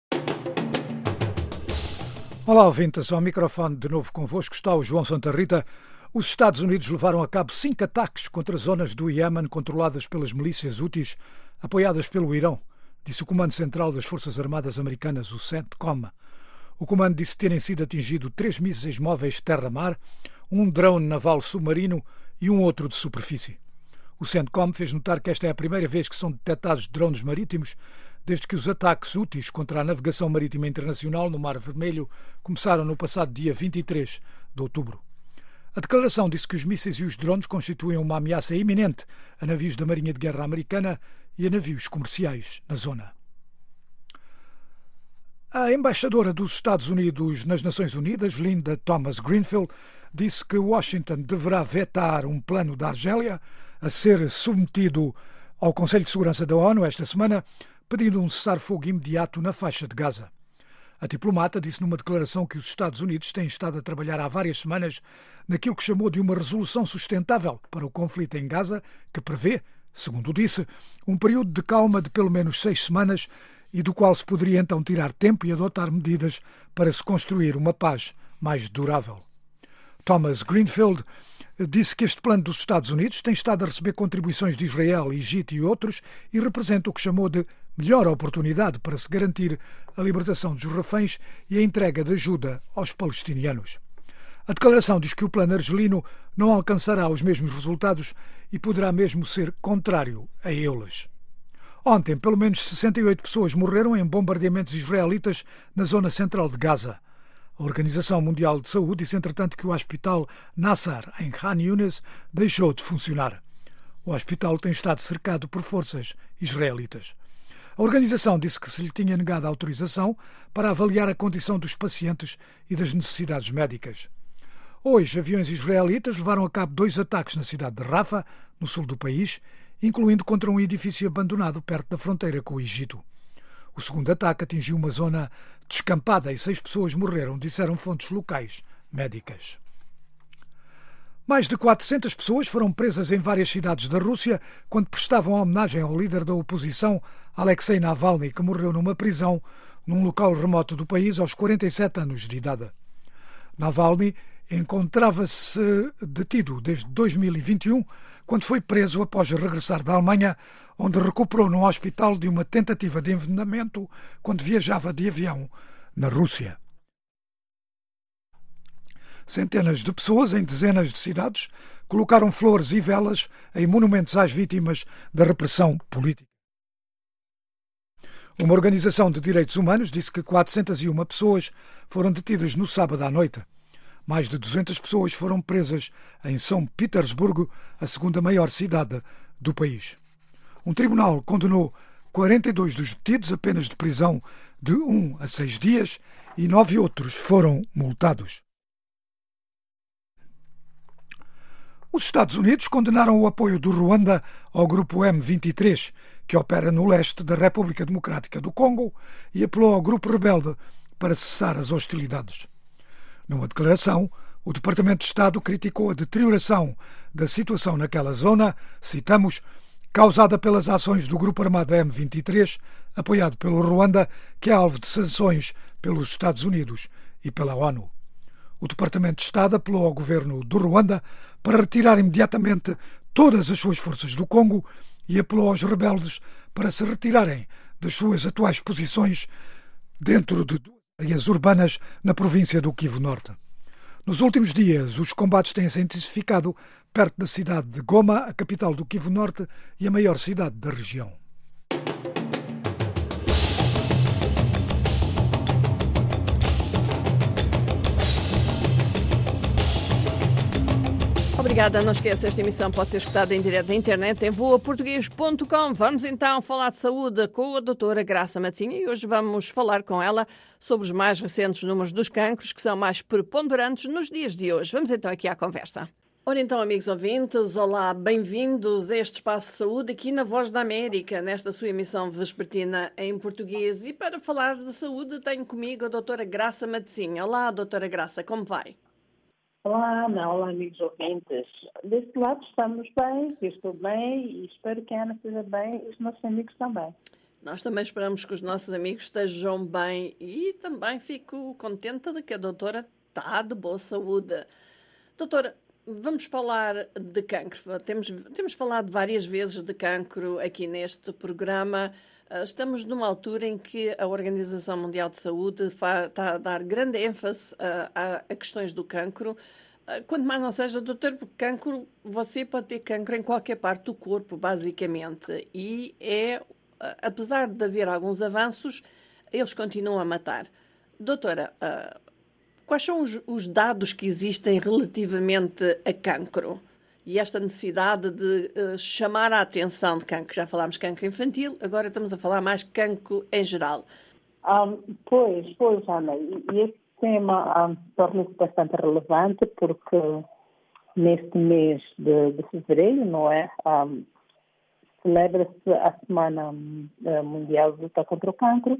Olá, ouvintes. Ao microfone de novo convosco está o João Santa Rita. Os Estados Unidos levaram a cabo cinco ataques contra zonas do Iémen controladas pelas milícias úteis, apoiadas pelo Irão, disse o Comando Central das Forças Armadas Americanas, o CENTCOM. O comando disse terem sido atingidos três mísseis móveis terra-mar, um drone naval submarino e um outro de superfície. O CENTCOM fez notar que esta é a primeira vez que são detectados drones marítimos desde que os ataques úteis contra a navegação marítima internacional no Mar Vermelho começaram no passado dia 23 de outubro. A declaração disse que os mísseis e os drones constituem uma ameaça iminente a navios da Marinha de Guerra Americana e a navios comerciais na zona. A embaixadora dos Estados Unidos nas Nações Unidas, Linda Thomas Greenfield, disse que Washington deverá vetar um plano da Argélia a ser submetido ao Conselho de Segurança da ONU esta semana pedindo um cessar-fogo imediato na faixa de Gaza. A diplomata disse numa declaração que os Estados Unidos têm estado a trabalhar há várias semanas naquilo que chamou de uma resolução sustentável para o conflito em Gaza, que prevê, segundo disse, um período de calma de pelo menos seis semanas e do qual se poderia então tirar tempo e adotar medidas para se construir uma paz mais durável. Thomas Greenfield disse que este plano dos Estados Unidos tem estado a receber contribuições de Israel, Egito e outros e representa o que chamou de melhor oportunidade para se garantir a libertação dos reféns e a entrega de ajuda aos palestinianos. A declaração diz que o plano argelino não alcançará os mesmos resultados e poderá mesmo ser contrário a eles. Ontem, pelo menos 68 pessoas morreram em bombardeamentos israelitas na zona central de Gaza. A Organização Mundial de Saúde disse, entretanto, que o hospital Nassar, em Khan Yunis, deixou de funcionar. O hospital tem estado cercado por forças israelitas. A organização disse que se lhe tinha negado a autorização para avaliar a condição dos pacientes e das necessidades médicas. Hoje, aviões israelitas levaram a cabo dois ataques na cidade de Rafa, no sul do país, incluindo contra um edifício abandonado perto da fronteira com o Egito. O segundo ataque atingiu uma zona descampada e seis pessoas morreram, disseram fontes locais médicas. Mais de 400 pessoas foram presas em várias cidades da Rússia quando prestavam homenagem ao líder da oposição, Alexei Navalny, que morreu numa prisão num local remoto do país aos 47 anos de idade. Navalny encontrava-se detido desde 2021, quando foi preso após regressar da Alemanha, onde recuperou num hospital de uma tentativa de envenenamento quando viajava de avião na Rússia. Centenas de pessoas em dezenas de cidades colocaram flores e velas em monumentos às vítimas da repressão política. Uma organização de direitos humanos disse que 401 pessoas foram detidas no sábado à noite. mais de 200 pessoas foram presas em São Petersburgo, a segunda maior cidade do país. Um tribunal condenou 42 dos detidos a penas de prisão de um a seis dias e nove outros foram multados. Os Estados Unidos condenaram o apoio do Ruanda ao grupo M23, que opera no leste da República Democrática do Congo, e apelou ao grupo rebelde para cessar as hostilidades. Numa declaração, o Departamento de Estado criticou a deterioração da situação naquela zona, citamos, causada pelas ações do grupo armado M23, apoiado pelo Ruanda, que é alvo de sanções pelos Estados Unidos e pela ONU. O Departamento de Estado apelou ao governo do Ruanda para retirar imediatamente todas as suas forças do Congo e apelou aos rebeldes para se retirarem das suas atuais posições dentro de áreas urbanas na província do Kivu Norte. Nos últimos dias, os combates têm se intensificado perto da cidade de Goma, a capital do Kivu Norte e a maior cidade da região. Obrigada. Não esqueça, esta emissão pode ser escutada em direto na internet em voaportuguês.com. Vamos então falar de saúde com a doutora Graça Matinha e hoje vamos falar com ela sobre os mais recentes números dos cancros que são mais preponderantes nos dias de hoje. Vamos então aqui à conversa. Ora então, amigos ouvintes, olá, bem-vindos a este espaço de saúde aqui na Voz da América, nesta sua emissão vespertina em português. E para falar de saúde, tenho comigo a doutora Graça Maticinha. Olá, doutora Graça, como vai? Olá, Ana, olá, amigos ouvintes. Deste lado estamos bem, eu estou bem e espero que a Ana esteja bem e os nossos amigos também. Nós também esperamos que os nossos amigos estejam bem e também fico contente de que a doutora está de boa saúde. Doutora, vamos falar de cancro. Temos, temos falado várias vezes de cancro aqui neste programa. Ah, estamos numa altura em que a Organização Mundial de Saúde está a dar grande ênfase a, a, questões do cancro. Ah, quanto mais não seja, doutor, porque cancro, você pode ter cancro em qualquer parte do corpo, basicamente. E é, ah, apesar de haver alguns avanços, eles continuam a matar. Doutora, quais são os, os dados que existem relativamente a cancro? E esta necessidade de uh, chamar a atenção de cancro. Já falámos cancro infantil, agora estamos a falar mais cancro em geral. Um, pois, pois, Ana, e este tema um, torna-se bastante relevante porque neste mês de, de fevereiro, não é? Um, celebra-se a Semana uh, Mundial de Luta contra o Cancro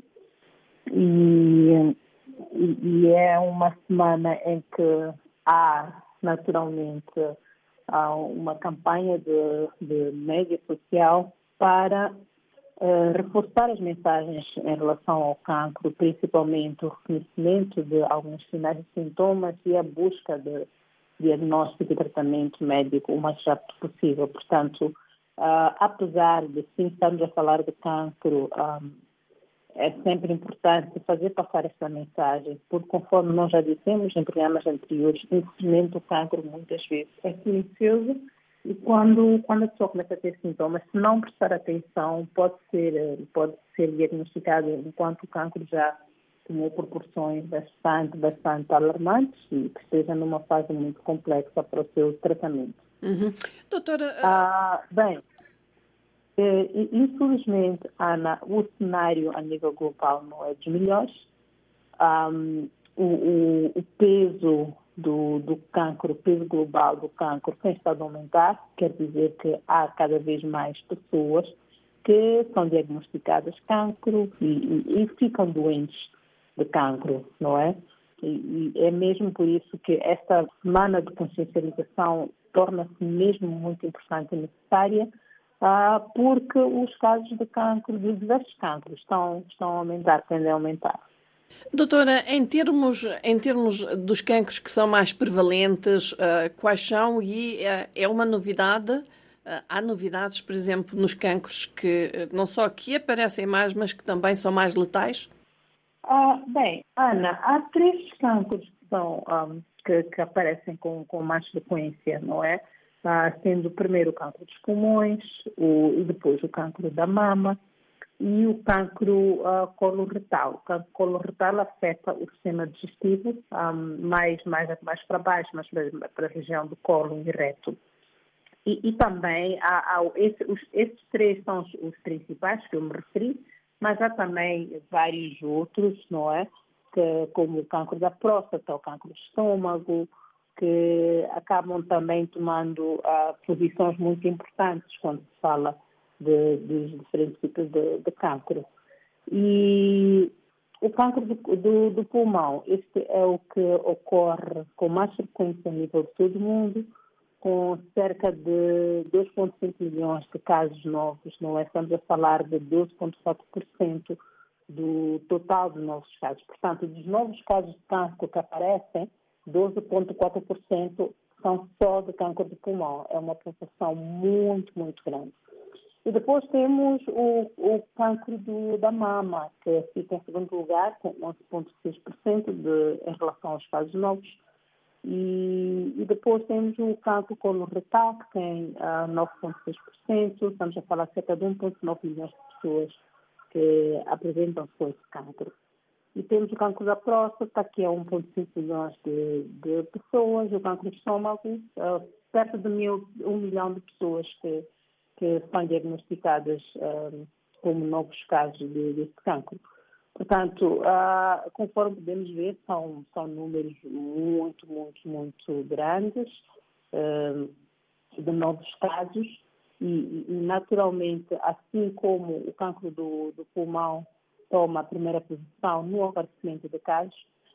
e, e é uma semana em que há naturalmente há uma campanha de, de média social para uh, reforçar as mensagens em relação ao cancro, principalmente o reconhecimento de alguns sinais e sintomas e a busca de diagnóstico e tratamento médico o mais rápido possível. Portanto, uh, apesar de sim estarmos a falar de cancro, um, ah, é sempre importante fazer passar essa mensagem, porque conforme nós já dissemos em programas anteriores, infelizmente o cancro muitas vezes é silencioso e quando, quando a pessoa começa a ter sintomas, se não prestar atenção, pode ser, pode ser diagnosticado enquanto o cancro já tomou proporções bastante, bastante alarmantes e que esteja numa fase muito complexa para o seu tratamento. Uhum. Doutora... Ah, bem, infelizmente, Ana, o cenário a nível global não é dos melhores. Um, o, o, o, peso do, do cancro, o peso global do cancro tem estado a aumentar, quer dizer que há cada vez mais pessoas que são diagnosticadas cancro e, e, e ficam doentes de cancro, não é? E, e é mesmo por isso que esta semana de consciencialização torna-se mesmo muito importante e necessária, porque os casos de cancro, de diversos cancros, estão, estão a aumentar, tendem a aumentar. Doutora, em termos, em termos dos cancros que são mais prevalentes, uh, quais são? E uh, é uma novidade? Há novidades, por exemplo, nos cancros que não só que aparecem mais, mas que também são mais letais? Ah, bem, Ana, há três cancros que, são, um, que, que aparecem com, com mais frequência, não é? Sendo o primeiro o cancro dos pulmões, o, depois o cancro da mama, e o cancro uh, coloretal. O cancro coloretal afeta o sistema digestivo um, mais, mais, mais para baixo, mais para, para a região do colo e reto. E, e também há, há esse, os, esses três são os, os, principais que eu me referi, mas há também vários outros, não é? Que, como o cancro da próstata, o cancro do estômago, que acabam também tomando uh, posições muito importantes quando se fala de, dos diferentes tipos de, de cancro. E o cancro do, do, do, pulmão, este é o que ocorre com mais frequência a nível de todo o mundo, com cerca de 2,5 milhões de casos novos, não é? Estamos a falar de 12,4% do total de novos casos. Portanto, dos novos casos de cancro que aparecem, 12,4% são só de câncer de pulmão. É uma proporção muito, muito grande. E depois temos o, o câncer do, da mama, que fica em segundo lugar, com 11,6% em relação aos casos novos. E, e, depois temos o câncer coloretal, que tem ah, 9,6%. Estamos a falar cerca de 1,9 milhões de pessoas que apresentam esse câncer. E temos o cancro da próstata, que é 1,5 milhões de, de, pessoas, o cancro do estômago, uh, perto de mil, um milhão de pessoas que, que são diagnosticadas uh, como novos casos de, deste cancro. Portanto, uh, conforme podemos ver, são, são números muito, muito, muito grandes de novos casos e, e, naturalmente, assim como o cancro do, do pulmão toma a primeira posição no aparecimento de casos.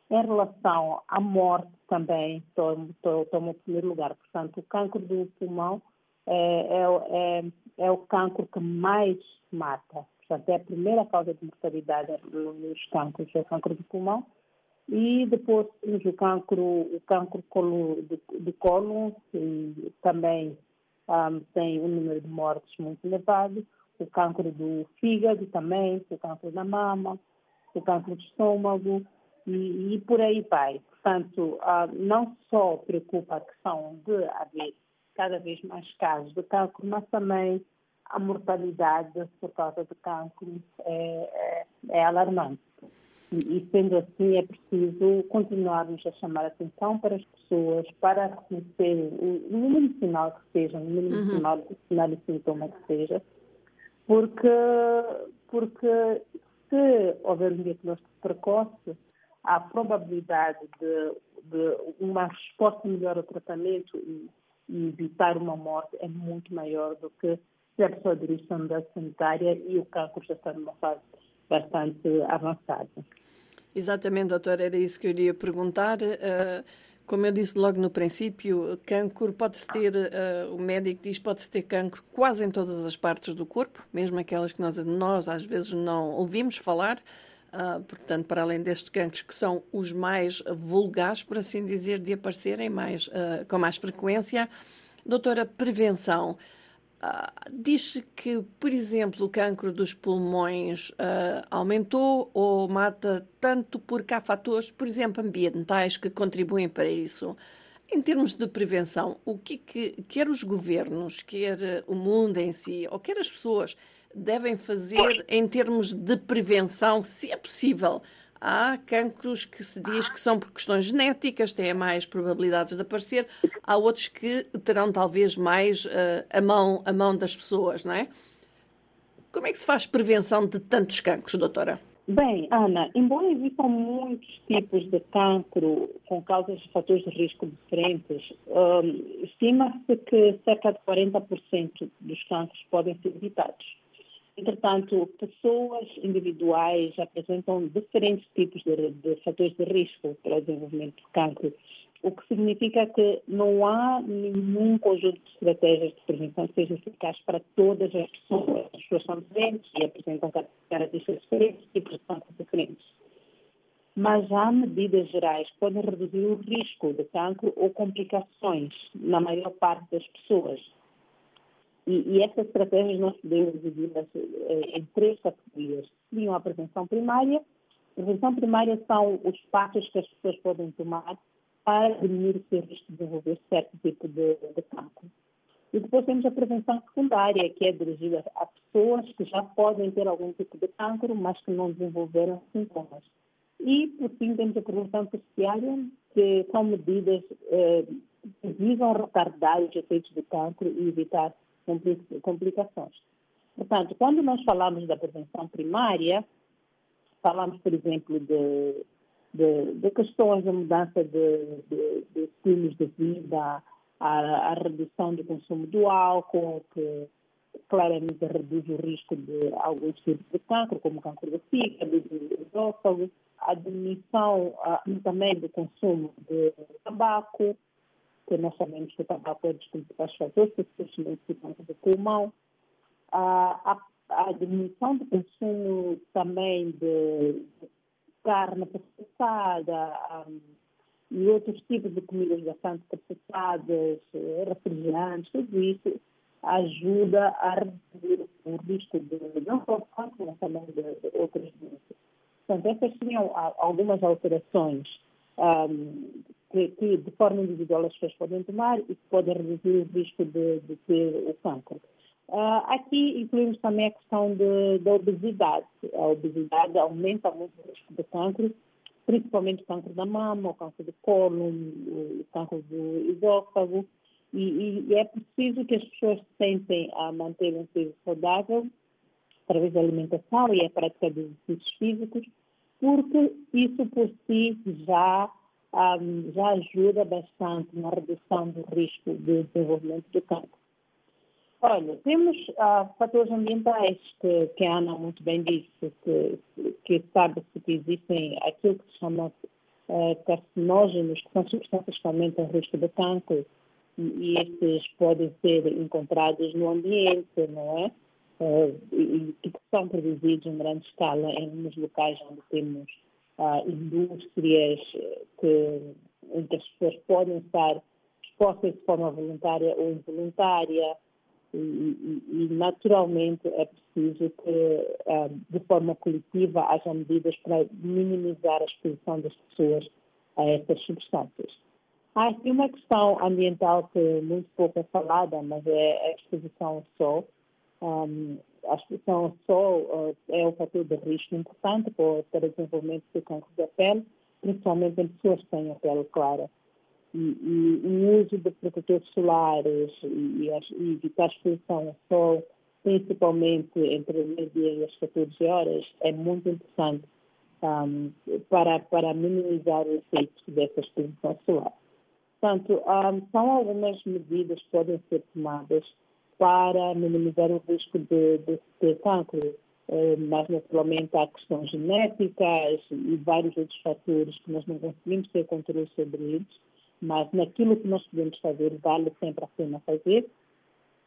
Em relação à morte também toma, o primeiro lugar. Portanto, o cancro do pulmão é, é, é, é o cancro que mais mata. Portanto, é a primeira causa de mortalidade nos cancros, é o cancro do pulmão. E depois temos o cancro, o cancro de, colo, também um, tem um número de mortes muito elevado o câncer do fígado também, o câncer da mama, o câncer do estômago e, e por aí vai. Portanto, não só preocupa a questão de haver cada vez mais casos de câncer, mas também a mortalidade por causa do câncer é, é, é alarmante. E, e, sendo assim, é preciso continuarmos a chamar a atenção para as pessoas, para reconhecerem o mínimo sinal que seja, o mínimo uhum. sinal, sinal e sintoma que seja, porque, porque se houver um diagnóstico precoce, a probabilidade de, de uma resposta melhor ao tratamento e, e, evitar uma morte é muito maior do que se a pessoa dirige a unidade sanitária e o cancro já está numa fase bastante avançada. Exatamente, doutora, era isso que eu iria perguntar. Uh, como eu disse logo no princípio, cancro pode-se ter, uh, o médico diz pode-se ter cancro quase em todas as partes do corpo, mesmo aquelas que nós, nós às vezes não ouvimos falar. Uh, portanto, para além destes cancros que são os mais vulgares, por assim dizer, de aparecerem mais, uh, com mais frequência. Doutora, prevenção. Uh, diz que, por exemplo, o cancro dos pulmões uh, aumentou ou mata tanto porque há fatores, por exemplo, ambientais que contribuem para isso. Em termos de prevenção, o que, que quer os governos, quer o mundo em si, ou quer as pessoas devem fazer em termos de prevenção, se é possível, Há cancros que se diz que são por questões genéticas, têm mais probabilidades de aparecer. Há outros que terão talvez mais uh, a, mão, a mão das pessoas, não é? Como é que se faz prevenção de tantos cancros, doutora? Bem, Ana, embora existam muitos tipos de cancro com causas de fatores de risco diferentes, um, estima-se que cerca de 40% dos cancros podem ser evitados. Entretanto, pessoas individuais apresentam diferentes tipos de, de fatores de risco para o desenvolvimento de cancro, o que significa que não há nenhum conjunto de estratégias de prevenção que seja eficaz para todas as pessoas. As pessoas são diferentes e apresentam características diferentes, tipos de diferentes. Mas há medidas gerais que podem reduzir o risco de cancro ou complicações na maior parte das pessoas. E, e essas estratégias nós podemos dividir-las eh, em três categorias. Seriam a prevenção primária. A prevenção primária são os passos que as pessoas podem tomar para diminuir o seu risco de desenvolver certo tipo de, de cancro. E depois temos a prevenção secundária, que é dirigida a pessoas que já podem ter algum tipo de cancro, mas que não desenvolveram sintomas. E, por fim, temos a prevenção terciária, que são medidas eh, que visam retardar os efeitos do cancro e evitar complicações. Portanto, quando nós falamos da prevenção primária, falamos, por exemplo, de, de, de questões de mudança de, de, de estilos de vida, a, a, redução do consumo do álcool, que claramente reduz o risco de alguns tipos de cancro, como câncer do fígado, do esôfago, a diminuição também do consumo de tabaco, que nós sabemos que o tabaco é fatores, especialmente do câncer do pulmão, a, a, a, diminuição do consumo também de, carne processada um, e outros tipos de comidas bastante processadas, refrigerantes, tudo isso ajuda a reduzir o risco de não só câncer, mas também de, de outras doenças. Portanto, essas seriam algumas alterações um, que, que, de forma individual, as pessoas podem tomar e que podem reduzir o risco de, de ter o câncer. Uh, aqui incluímos também a questão de, da obesidade. A obesidade aumenta muito o risco de câncer, principalmente o câncer da mama, o câncer do colo, o câncer do esôfago. E, e, é preciso que as pessoas tentem a manter um peso saudável através da alimentação e a prática de exercícios físicos, porque isso por si já, um, já ajuda bastante na redução do risco de desenvolvimento do câncer. Olha, temos uh, fatores ambientais que, que, a Ana muito bem disse, que, que sabe-se que existem aquilo que se chama uh, carcinógenos, que são substâncias que aumentam o risco de câncer, e estes podem ser encontrados no ambiente, não é? Uh, e, que são produzidos em grande escala em nos locais onde temos indústrias que, em que as pessoas podem estar expostas de forma voluntária ou involuntária, e, e, e naturalmente é preciso que, uh, de forma coletiva, haja medidas para minimizar a exposição das pessoas a estas substâncias. Há aqui uma questão ambiental que muito pouco é falada, mas é a exposição ao sol. Um, a exposição ao sol é um fator de risco importante para, o desenvolvimento do câncer da pele, principalmente em pessoas que têm a pele clara. E, e o uso de protetores solares e, e evitar a exposição ao sol, principalmente entre o meio-dia e as 14 horas, é muito importante um, para, para minimizar o efeito dessa exposição solar. Portanto, um, são algumas medidas que podem ser tomadas para minimizar o risco de, de ter cancro, uh, mas naturalmente há questões genéticas e vários outros fatores que nós não conseguimos ter controle sobre eles, mas naquilo que nós podemos fazer, vale sempre a pena fazer.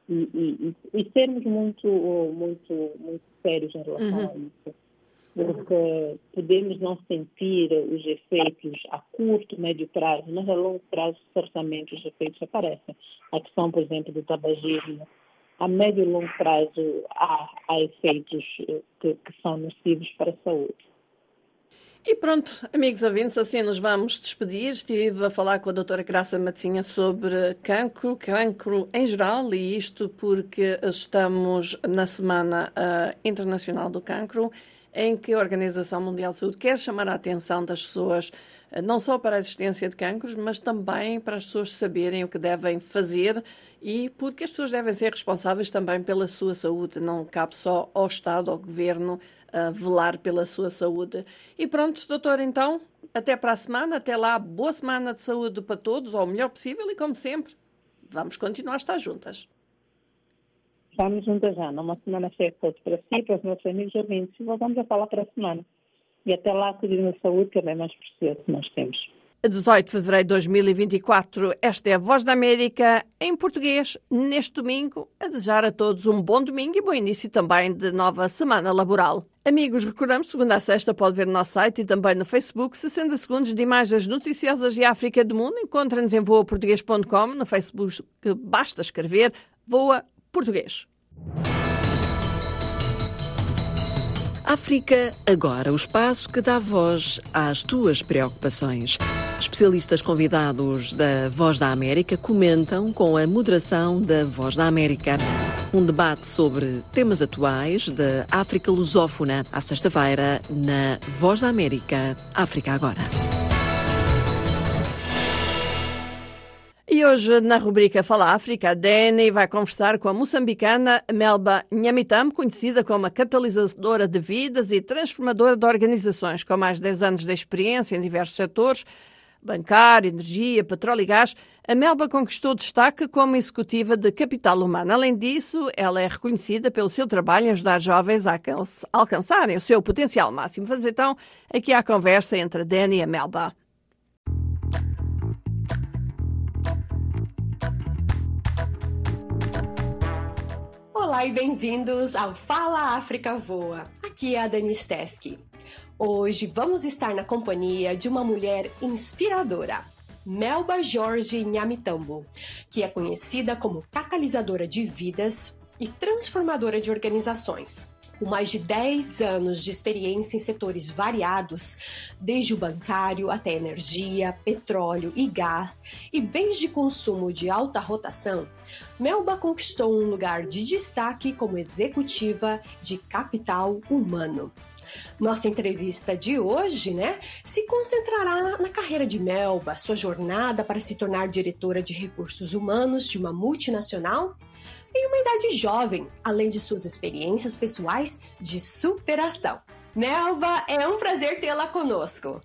E, e, e sermos muito, muito, muito sérios em relação uhum. a isso porque podemos não sentir os efeitos a curto, médio prazo, mas a longo prazo certamente os efeitos aparecem. A questão, por exemplo, do tabagismo, a médio e longo prazo há, há efeitos eh, que, que são nocivos para a saúde. E pronto, amigos ouvintes, assim nos vamos despedir. Estive a falar com a doutora Graça Maticinha sobre cancro, cancro em geral, e isto porque estamos na Semana uh, Internacional do Cancro em que a Organização Mundial de Saúde quer chamar a atenção das pessoas eh, não só para a existência de cancros, mas também para as pessoas saberem o que devem fazer e porque as pessoas devem ser responsáveis também pela sua saúde. Não cabe só ao Estado, ao Governo, velar pela sua saúde. E pronto, doutor, então, até para a semana. Até lá, boa semana de saúde para todos, ao melhor possível e, como sempre, vamos continuar a estar juntas. Estamos juntas já, numa semana cheia todos para si, para os nossos amigos ouvintes, e voltamos a falar para a semana. E até lá, cuidem da saúde, que é bem mais precioso que nós temos. 18 de fevereiro de 2024, esta é a Voz da América em português, neste domingo, a desejar a todos um bom domingo e bom início também de nova semana laboral. Amigos, recordamos, segunda a sexta pode ver no nosso site e também no Facebook 60 segundos de imagens noticiosas de África do mundo. Encontra-nos em voaportuguês.com, no Facebook basta escrever Voa Português. África Agora, o espaço que dá voz às tuas preocupações. Especialistas convidados da Voz da América comentam com a moderação da Voz da América. Um debate sobre temas atuais da África lusófona, à sexta-feira, na Voz da América, África Agora. E hoje, na rubrica Fala África, a Dani vai conversar com a moçambicana Melba Nhamitam, conhecida como a catalisadora de vidas e transformadora de organizações, com mais de 10 anos de experiência em diversos setores, bancário, energia, petróleo e gás, a Melba conquistou destaque como executiva de capital humano. Além disso, ela é reconhecida pelo seu trabalho em ajudar jovens a alcançarem o seu potencial máximo. Vamos então aqui à conversa entre a Dani e a Melba. Olá e bem-vindos ao Fala África Voa. Aqui é a Dani Steski. Hoje vamos estar na companhia de uma mulher inspiradora, Melba Jorge Nhamitambo, que é conhecida como catalisadora de vidas e transformadora de organizações. Com mais de 10 anos de experiência em setores variados, desde o bancário até energia, petróleo e gás e bens de consumo de alta rotação, Melba conquistou um lugar de destaque como executiva de capital humano. Nossa entrevista de hoje, né, se concentrará na carreira de Melba, sua jornada para se tornar diretora de recursos humanos de uma multinacional em uma idade jovem, além de suas experiências pessoais de superação. Melba, é um prazer tê-la conosco.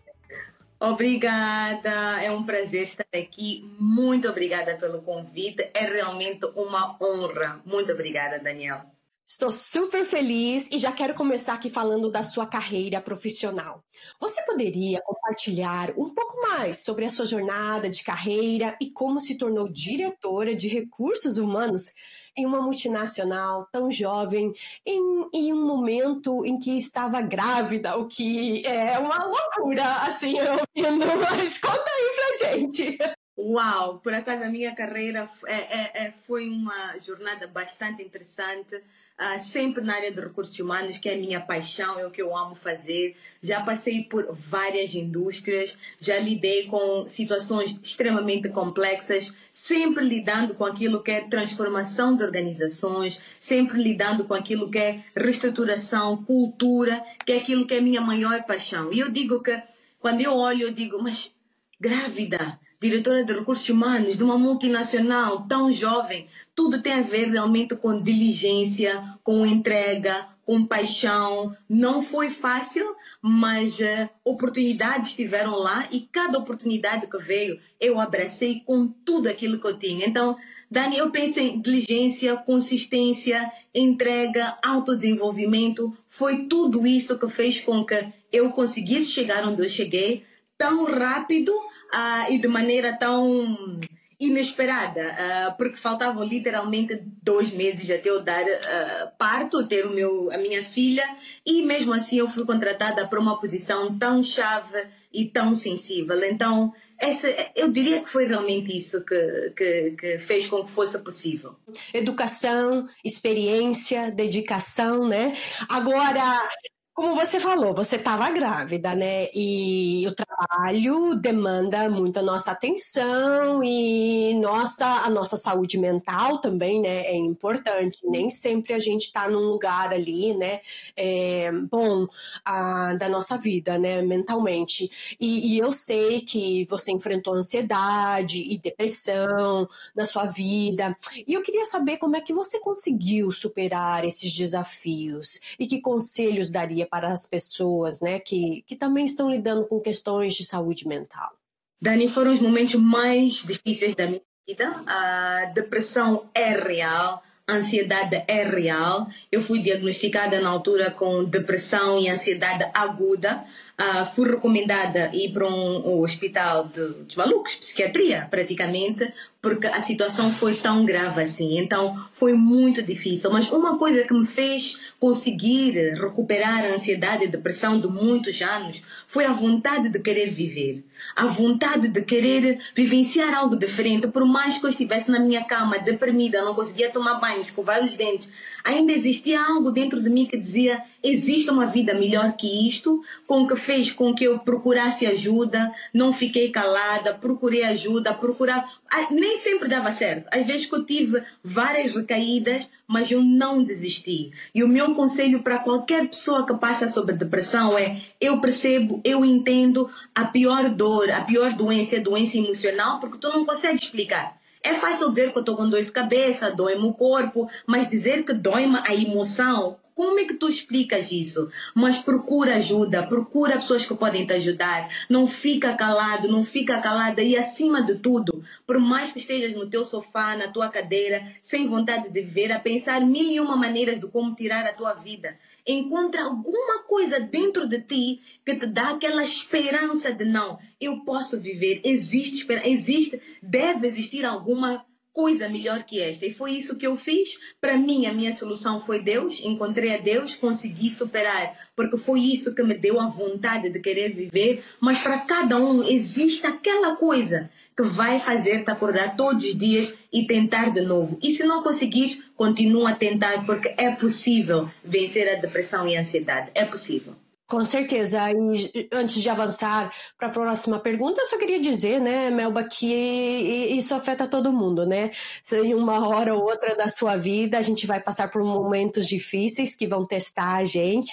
Obrigada, é um prazer estar aqui. Muito obrigada pelo convite. É realmente uma honra. Muito obrigada, Daniel. Estou super feliz e já quero começar aqui falando da sua carreira profissional. Você poderia compartilhar um pouco mais sobre a sua jornada de carreira e como se tornou diretora de recursos humanos em uma multinacional tão jovem, em, em um momento em que estava grávida, o que é uma loucura, assim, eu ouvindo, mas conta aí pra gente. Uau, por acaso a minha carreira é, é, é, foi uma jornada bastante interessante uh, sempre na área de recursos humanos, que é a minha paixão, é o que eu amo fazer. Já passei por várias indústrias, já lidei com situações extremamente complexas, sempre lidando com aquilo que é transformação de organizações, sempre lidando com aquilo que é reestruturação, cultura, que é aquilo que é a minha maior paixão. E eu digo que, quando eu olho, eu digo, mas grávida, diretora de recursos humanos de uma multinacional tão jovem, tudo tem a ver realmente com diligência, com entrega, com paixão. Não foi fácil, mas uh, oportunidades estiveram lá e cada oportunidade que veio eu abracei com tudo aquilo que eu tinha. Então, Dani, eu penso em diligência, consistência, entrega, autodesenvolvimento. Foi tudo isso que fez com que eu conseguisse chegar onde eu cheguei tão rápido uh, e de maneira tão inesperada, uh, porque faltavam literalmente dois meses até eu dar uh, parto, ter o meu, a minha filha, e mesmo assim eu fui contratada para uma posição tão chave e tão sensível. Então, essa, eu diria que foi realmente isso que, que, que, fez com que fosse possível. Educação, experiência, dedicação, né? Agora, como você falou, você estava grávida, né? E o trabalho demanda muito a nossa atenção e nossa, a nossa saúde mental também, né? É importante. Nem sempre a gente está num lugar ali, né? É, bom a, da nossa vida, né? Mentalmente. E, e eu sei que você enfrentou ansiedade e depressão na sua vida. E eu queria saber como é que você conseguiu superar esses desafios e que conselhos daria para as pessoas né, que, que também estão lidando com questões de saúde mental? Dani, foram os momentos mais difíceis da minha vida. A depressão é real, a ansiedade é real. Eu fui diagnosticada na altura com depressão e ansiedade aguda. Uh, fui recomendada ir para um, um hospital de, de malucos, psiquiatria, praticamente, porque a situação foi tão grave assim. Então, foi muito difícil. Mas uma coisa que me fez conseguir recuperar a ansiedade e depressão de muitos anos foi a vontade de querer viver. A vontade de querer vivenciar algo diferente. Por mais que eu estivesse na minha cama, deprimida, não conseguia tomar banho, escovar os dentes, ainda existia algo dentro de mim que dizia: existe uma vida melhor que isto, com que fez com que eu procurasse ajuda, não fiquei calada, procurei ajuda, procurava. Nem sempre dava certo. Às vezes que eu tive várias recaídas, mas eu não desisti. E o meu conselho para qualquer pessoa que passa sobre depressão é: eu percebo, eu entendo a pior dor, a pior doença é a doença emocional, porque tu não consegues explicar. É fácil dizer que eu estou com dor de cabeça, dói-me o corpo, mas dizer que dói-me a emoção, como é que tu explicas isso? Mas procura ajuda, procura pessoas que podem te ajudar. Não fica calado, não fica calada. E acima de tudo, por mais que estejas no teu sofá, na tua cadeira, sem vontade de viver, a pensar mil e uma maneiras de como tirar a tua vida. Encontra alguma coisa dentro de ti que te dá aquela esperança de não, eu posso viver, existe esperança, existe, deve existir alguma coisa melhor que esta. E foi isso que eu fiz. Para mim, a minha solução foi Deus. Encontrei a Deus, consegui superar, porque foi isso que me deu a vontade de querer viver. Mas para cada um existe aquela coisa que vai fazer-te acordar todos os dias e tentar de novo. E se não conseguires, continua a tentar, porque é possível vencer a depressão e a ansiedade. É possível. Com certeza. E antes de avançar para a próxima pergunta, eu só queria dizer, né, Melba, que isso afeta todo mundo, né? Em uma hora ou outra da sua vida, a gente vai passar por momentos difíceis que vão testar a gente.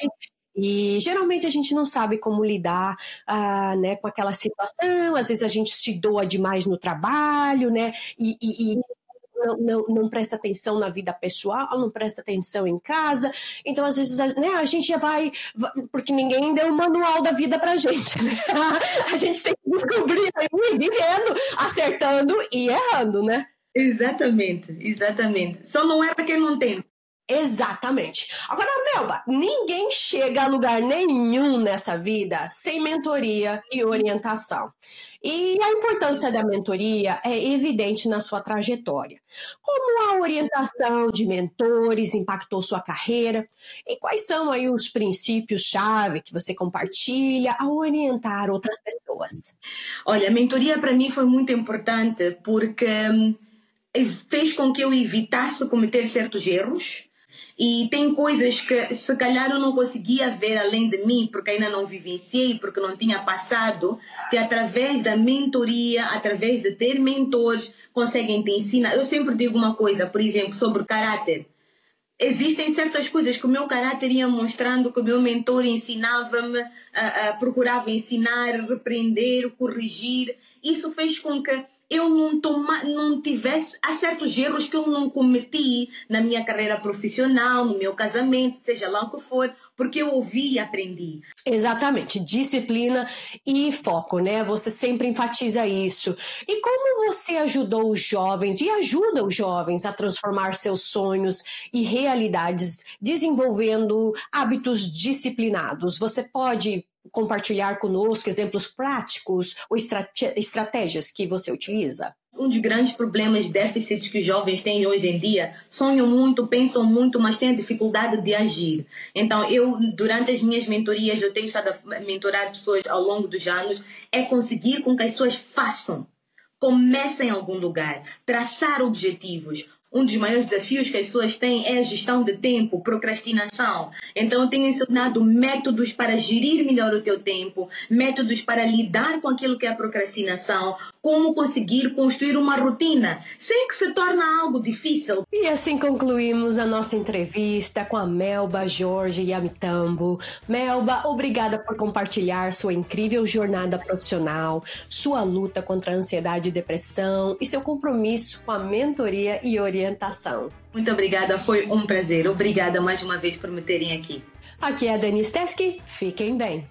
E geralmente a gente não sabe como lidar ah, né, com aquela situação, às vezes a gente se doa demais no trabalho, né? E, e, e não, não, não, presta atenção na vida pessoal, não presta atenção em casa. Então, às vezes, né, a gente já vai. Porque ninguém deu o manual da vida pra gente. Né? A gente tem que descobrir aí, vivendo, acertando e errando, né? Exatamente, exatamente. Só não é para quem não tem. Exatamente. Agora, Melba, ninguém chega a lugar nenhum nessa vida sem mentoria e orientação. E a importância da mentoria é evidente na sua trajetória. Como a orientação de mentores impactou sua carreira e quais são aí os princípios-chave que você compartilha ao orientar outras pessoas? Olha, a mentoria para mim foi muito importante porque hum, fez com que eu evitasse cometer certos erros e tem coisas que se calhar eu não conseguia ver além de mim, porque ainda não vivenciei, porque não tinha passado, que através da mentoria, através de ter mentores, conseguem te ensinar. Eu sempre digo uma coisa, por exemplo, sobre caráter. Existem certas coisas que o meu caráter ia mostrando, que o meu mentor ensinava-me, procurava ensinar, repreender, corrigir. Isso fez com que eu não, toma, não tivesse. Há certos erros que eu não cometi na minha carreira profissional, no meu casamento, seja lá o que for, porque eu ouvi e aprendi. Exatamente, disciplina e foco, né? Você sempre enfatiza isso. E como você ajudou os jovens e ajuda os jovens a transformar seus sonhos e realidades, desenvolvendo hábitos disciplinados? Você pode compartilhar conosco exemplos práticos ou estratégias que você utiliza? Um dos grandes problemas de déficits que os jovens têm hoje em dia, sonham muito, pensam muito, mas têm a dificuldade de agir. Então, eu, durante as minhas mentorias, eu tenho estado a mentorar pessoas ao longo dos anos, é conseguir com que as pessoas façam. Comecem em algum lugar, traçar objetivos, um dos maiores desafios que as pessoas têm é a gestão de tempo, procrastinação. Então, eu tenho ensinado métodos para gerir melhor o teu tempo, métodos para lidar com aquilo que é a procrastinação, como conseguir construir uma rotina sem que se torne algo difícil. E assim concluímos a nossa entrevista com a Melba Jorge Yamitambo. Melba, obrigada por compartilhar sua incrível jornada profissional, sua luta contra a ansiedade e depressão e seu compromisso com a mentoria e orientação. Muito obrigada, foi um prazer. Obrigada mais uma vez por me terem aqui. Aqui é a Denise Teske, fiquem bem.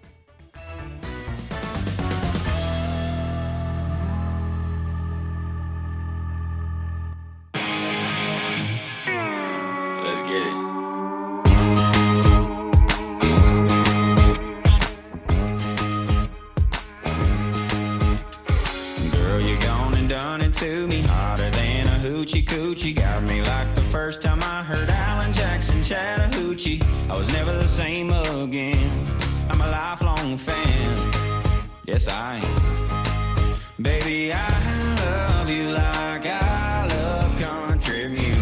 yes I am. Baby, I love you like I love country music.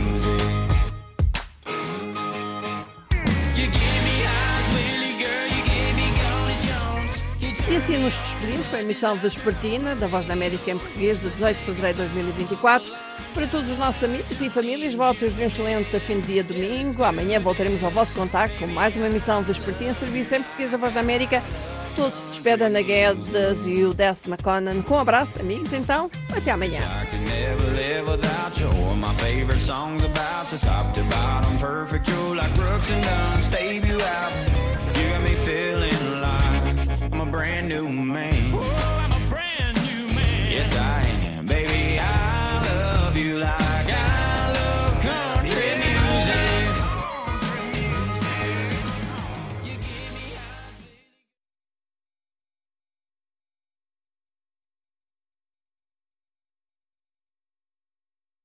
E assim nos despedimos com a emissão Vespertina, da Voz da América em português, de 18 de fevereiro de 2024. Para todos os nossos amigos e famílias, votos de um excelente fim de dia domingo. Amanhã voltaremos ao vosso contacto com mais uma emissão Vespertina, serviço em português da Voz da América todos se despede Ana Guedes e o décima McConan. Com um abraço, amigos, então, até amanhã. brand new man.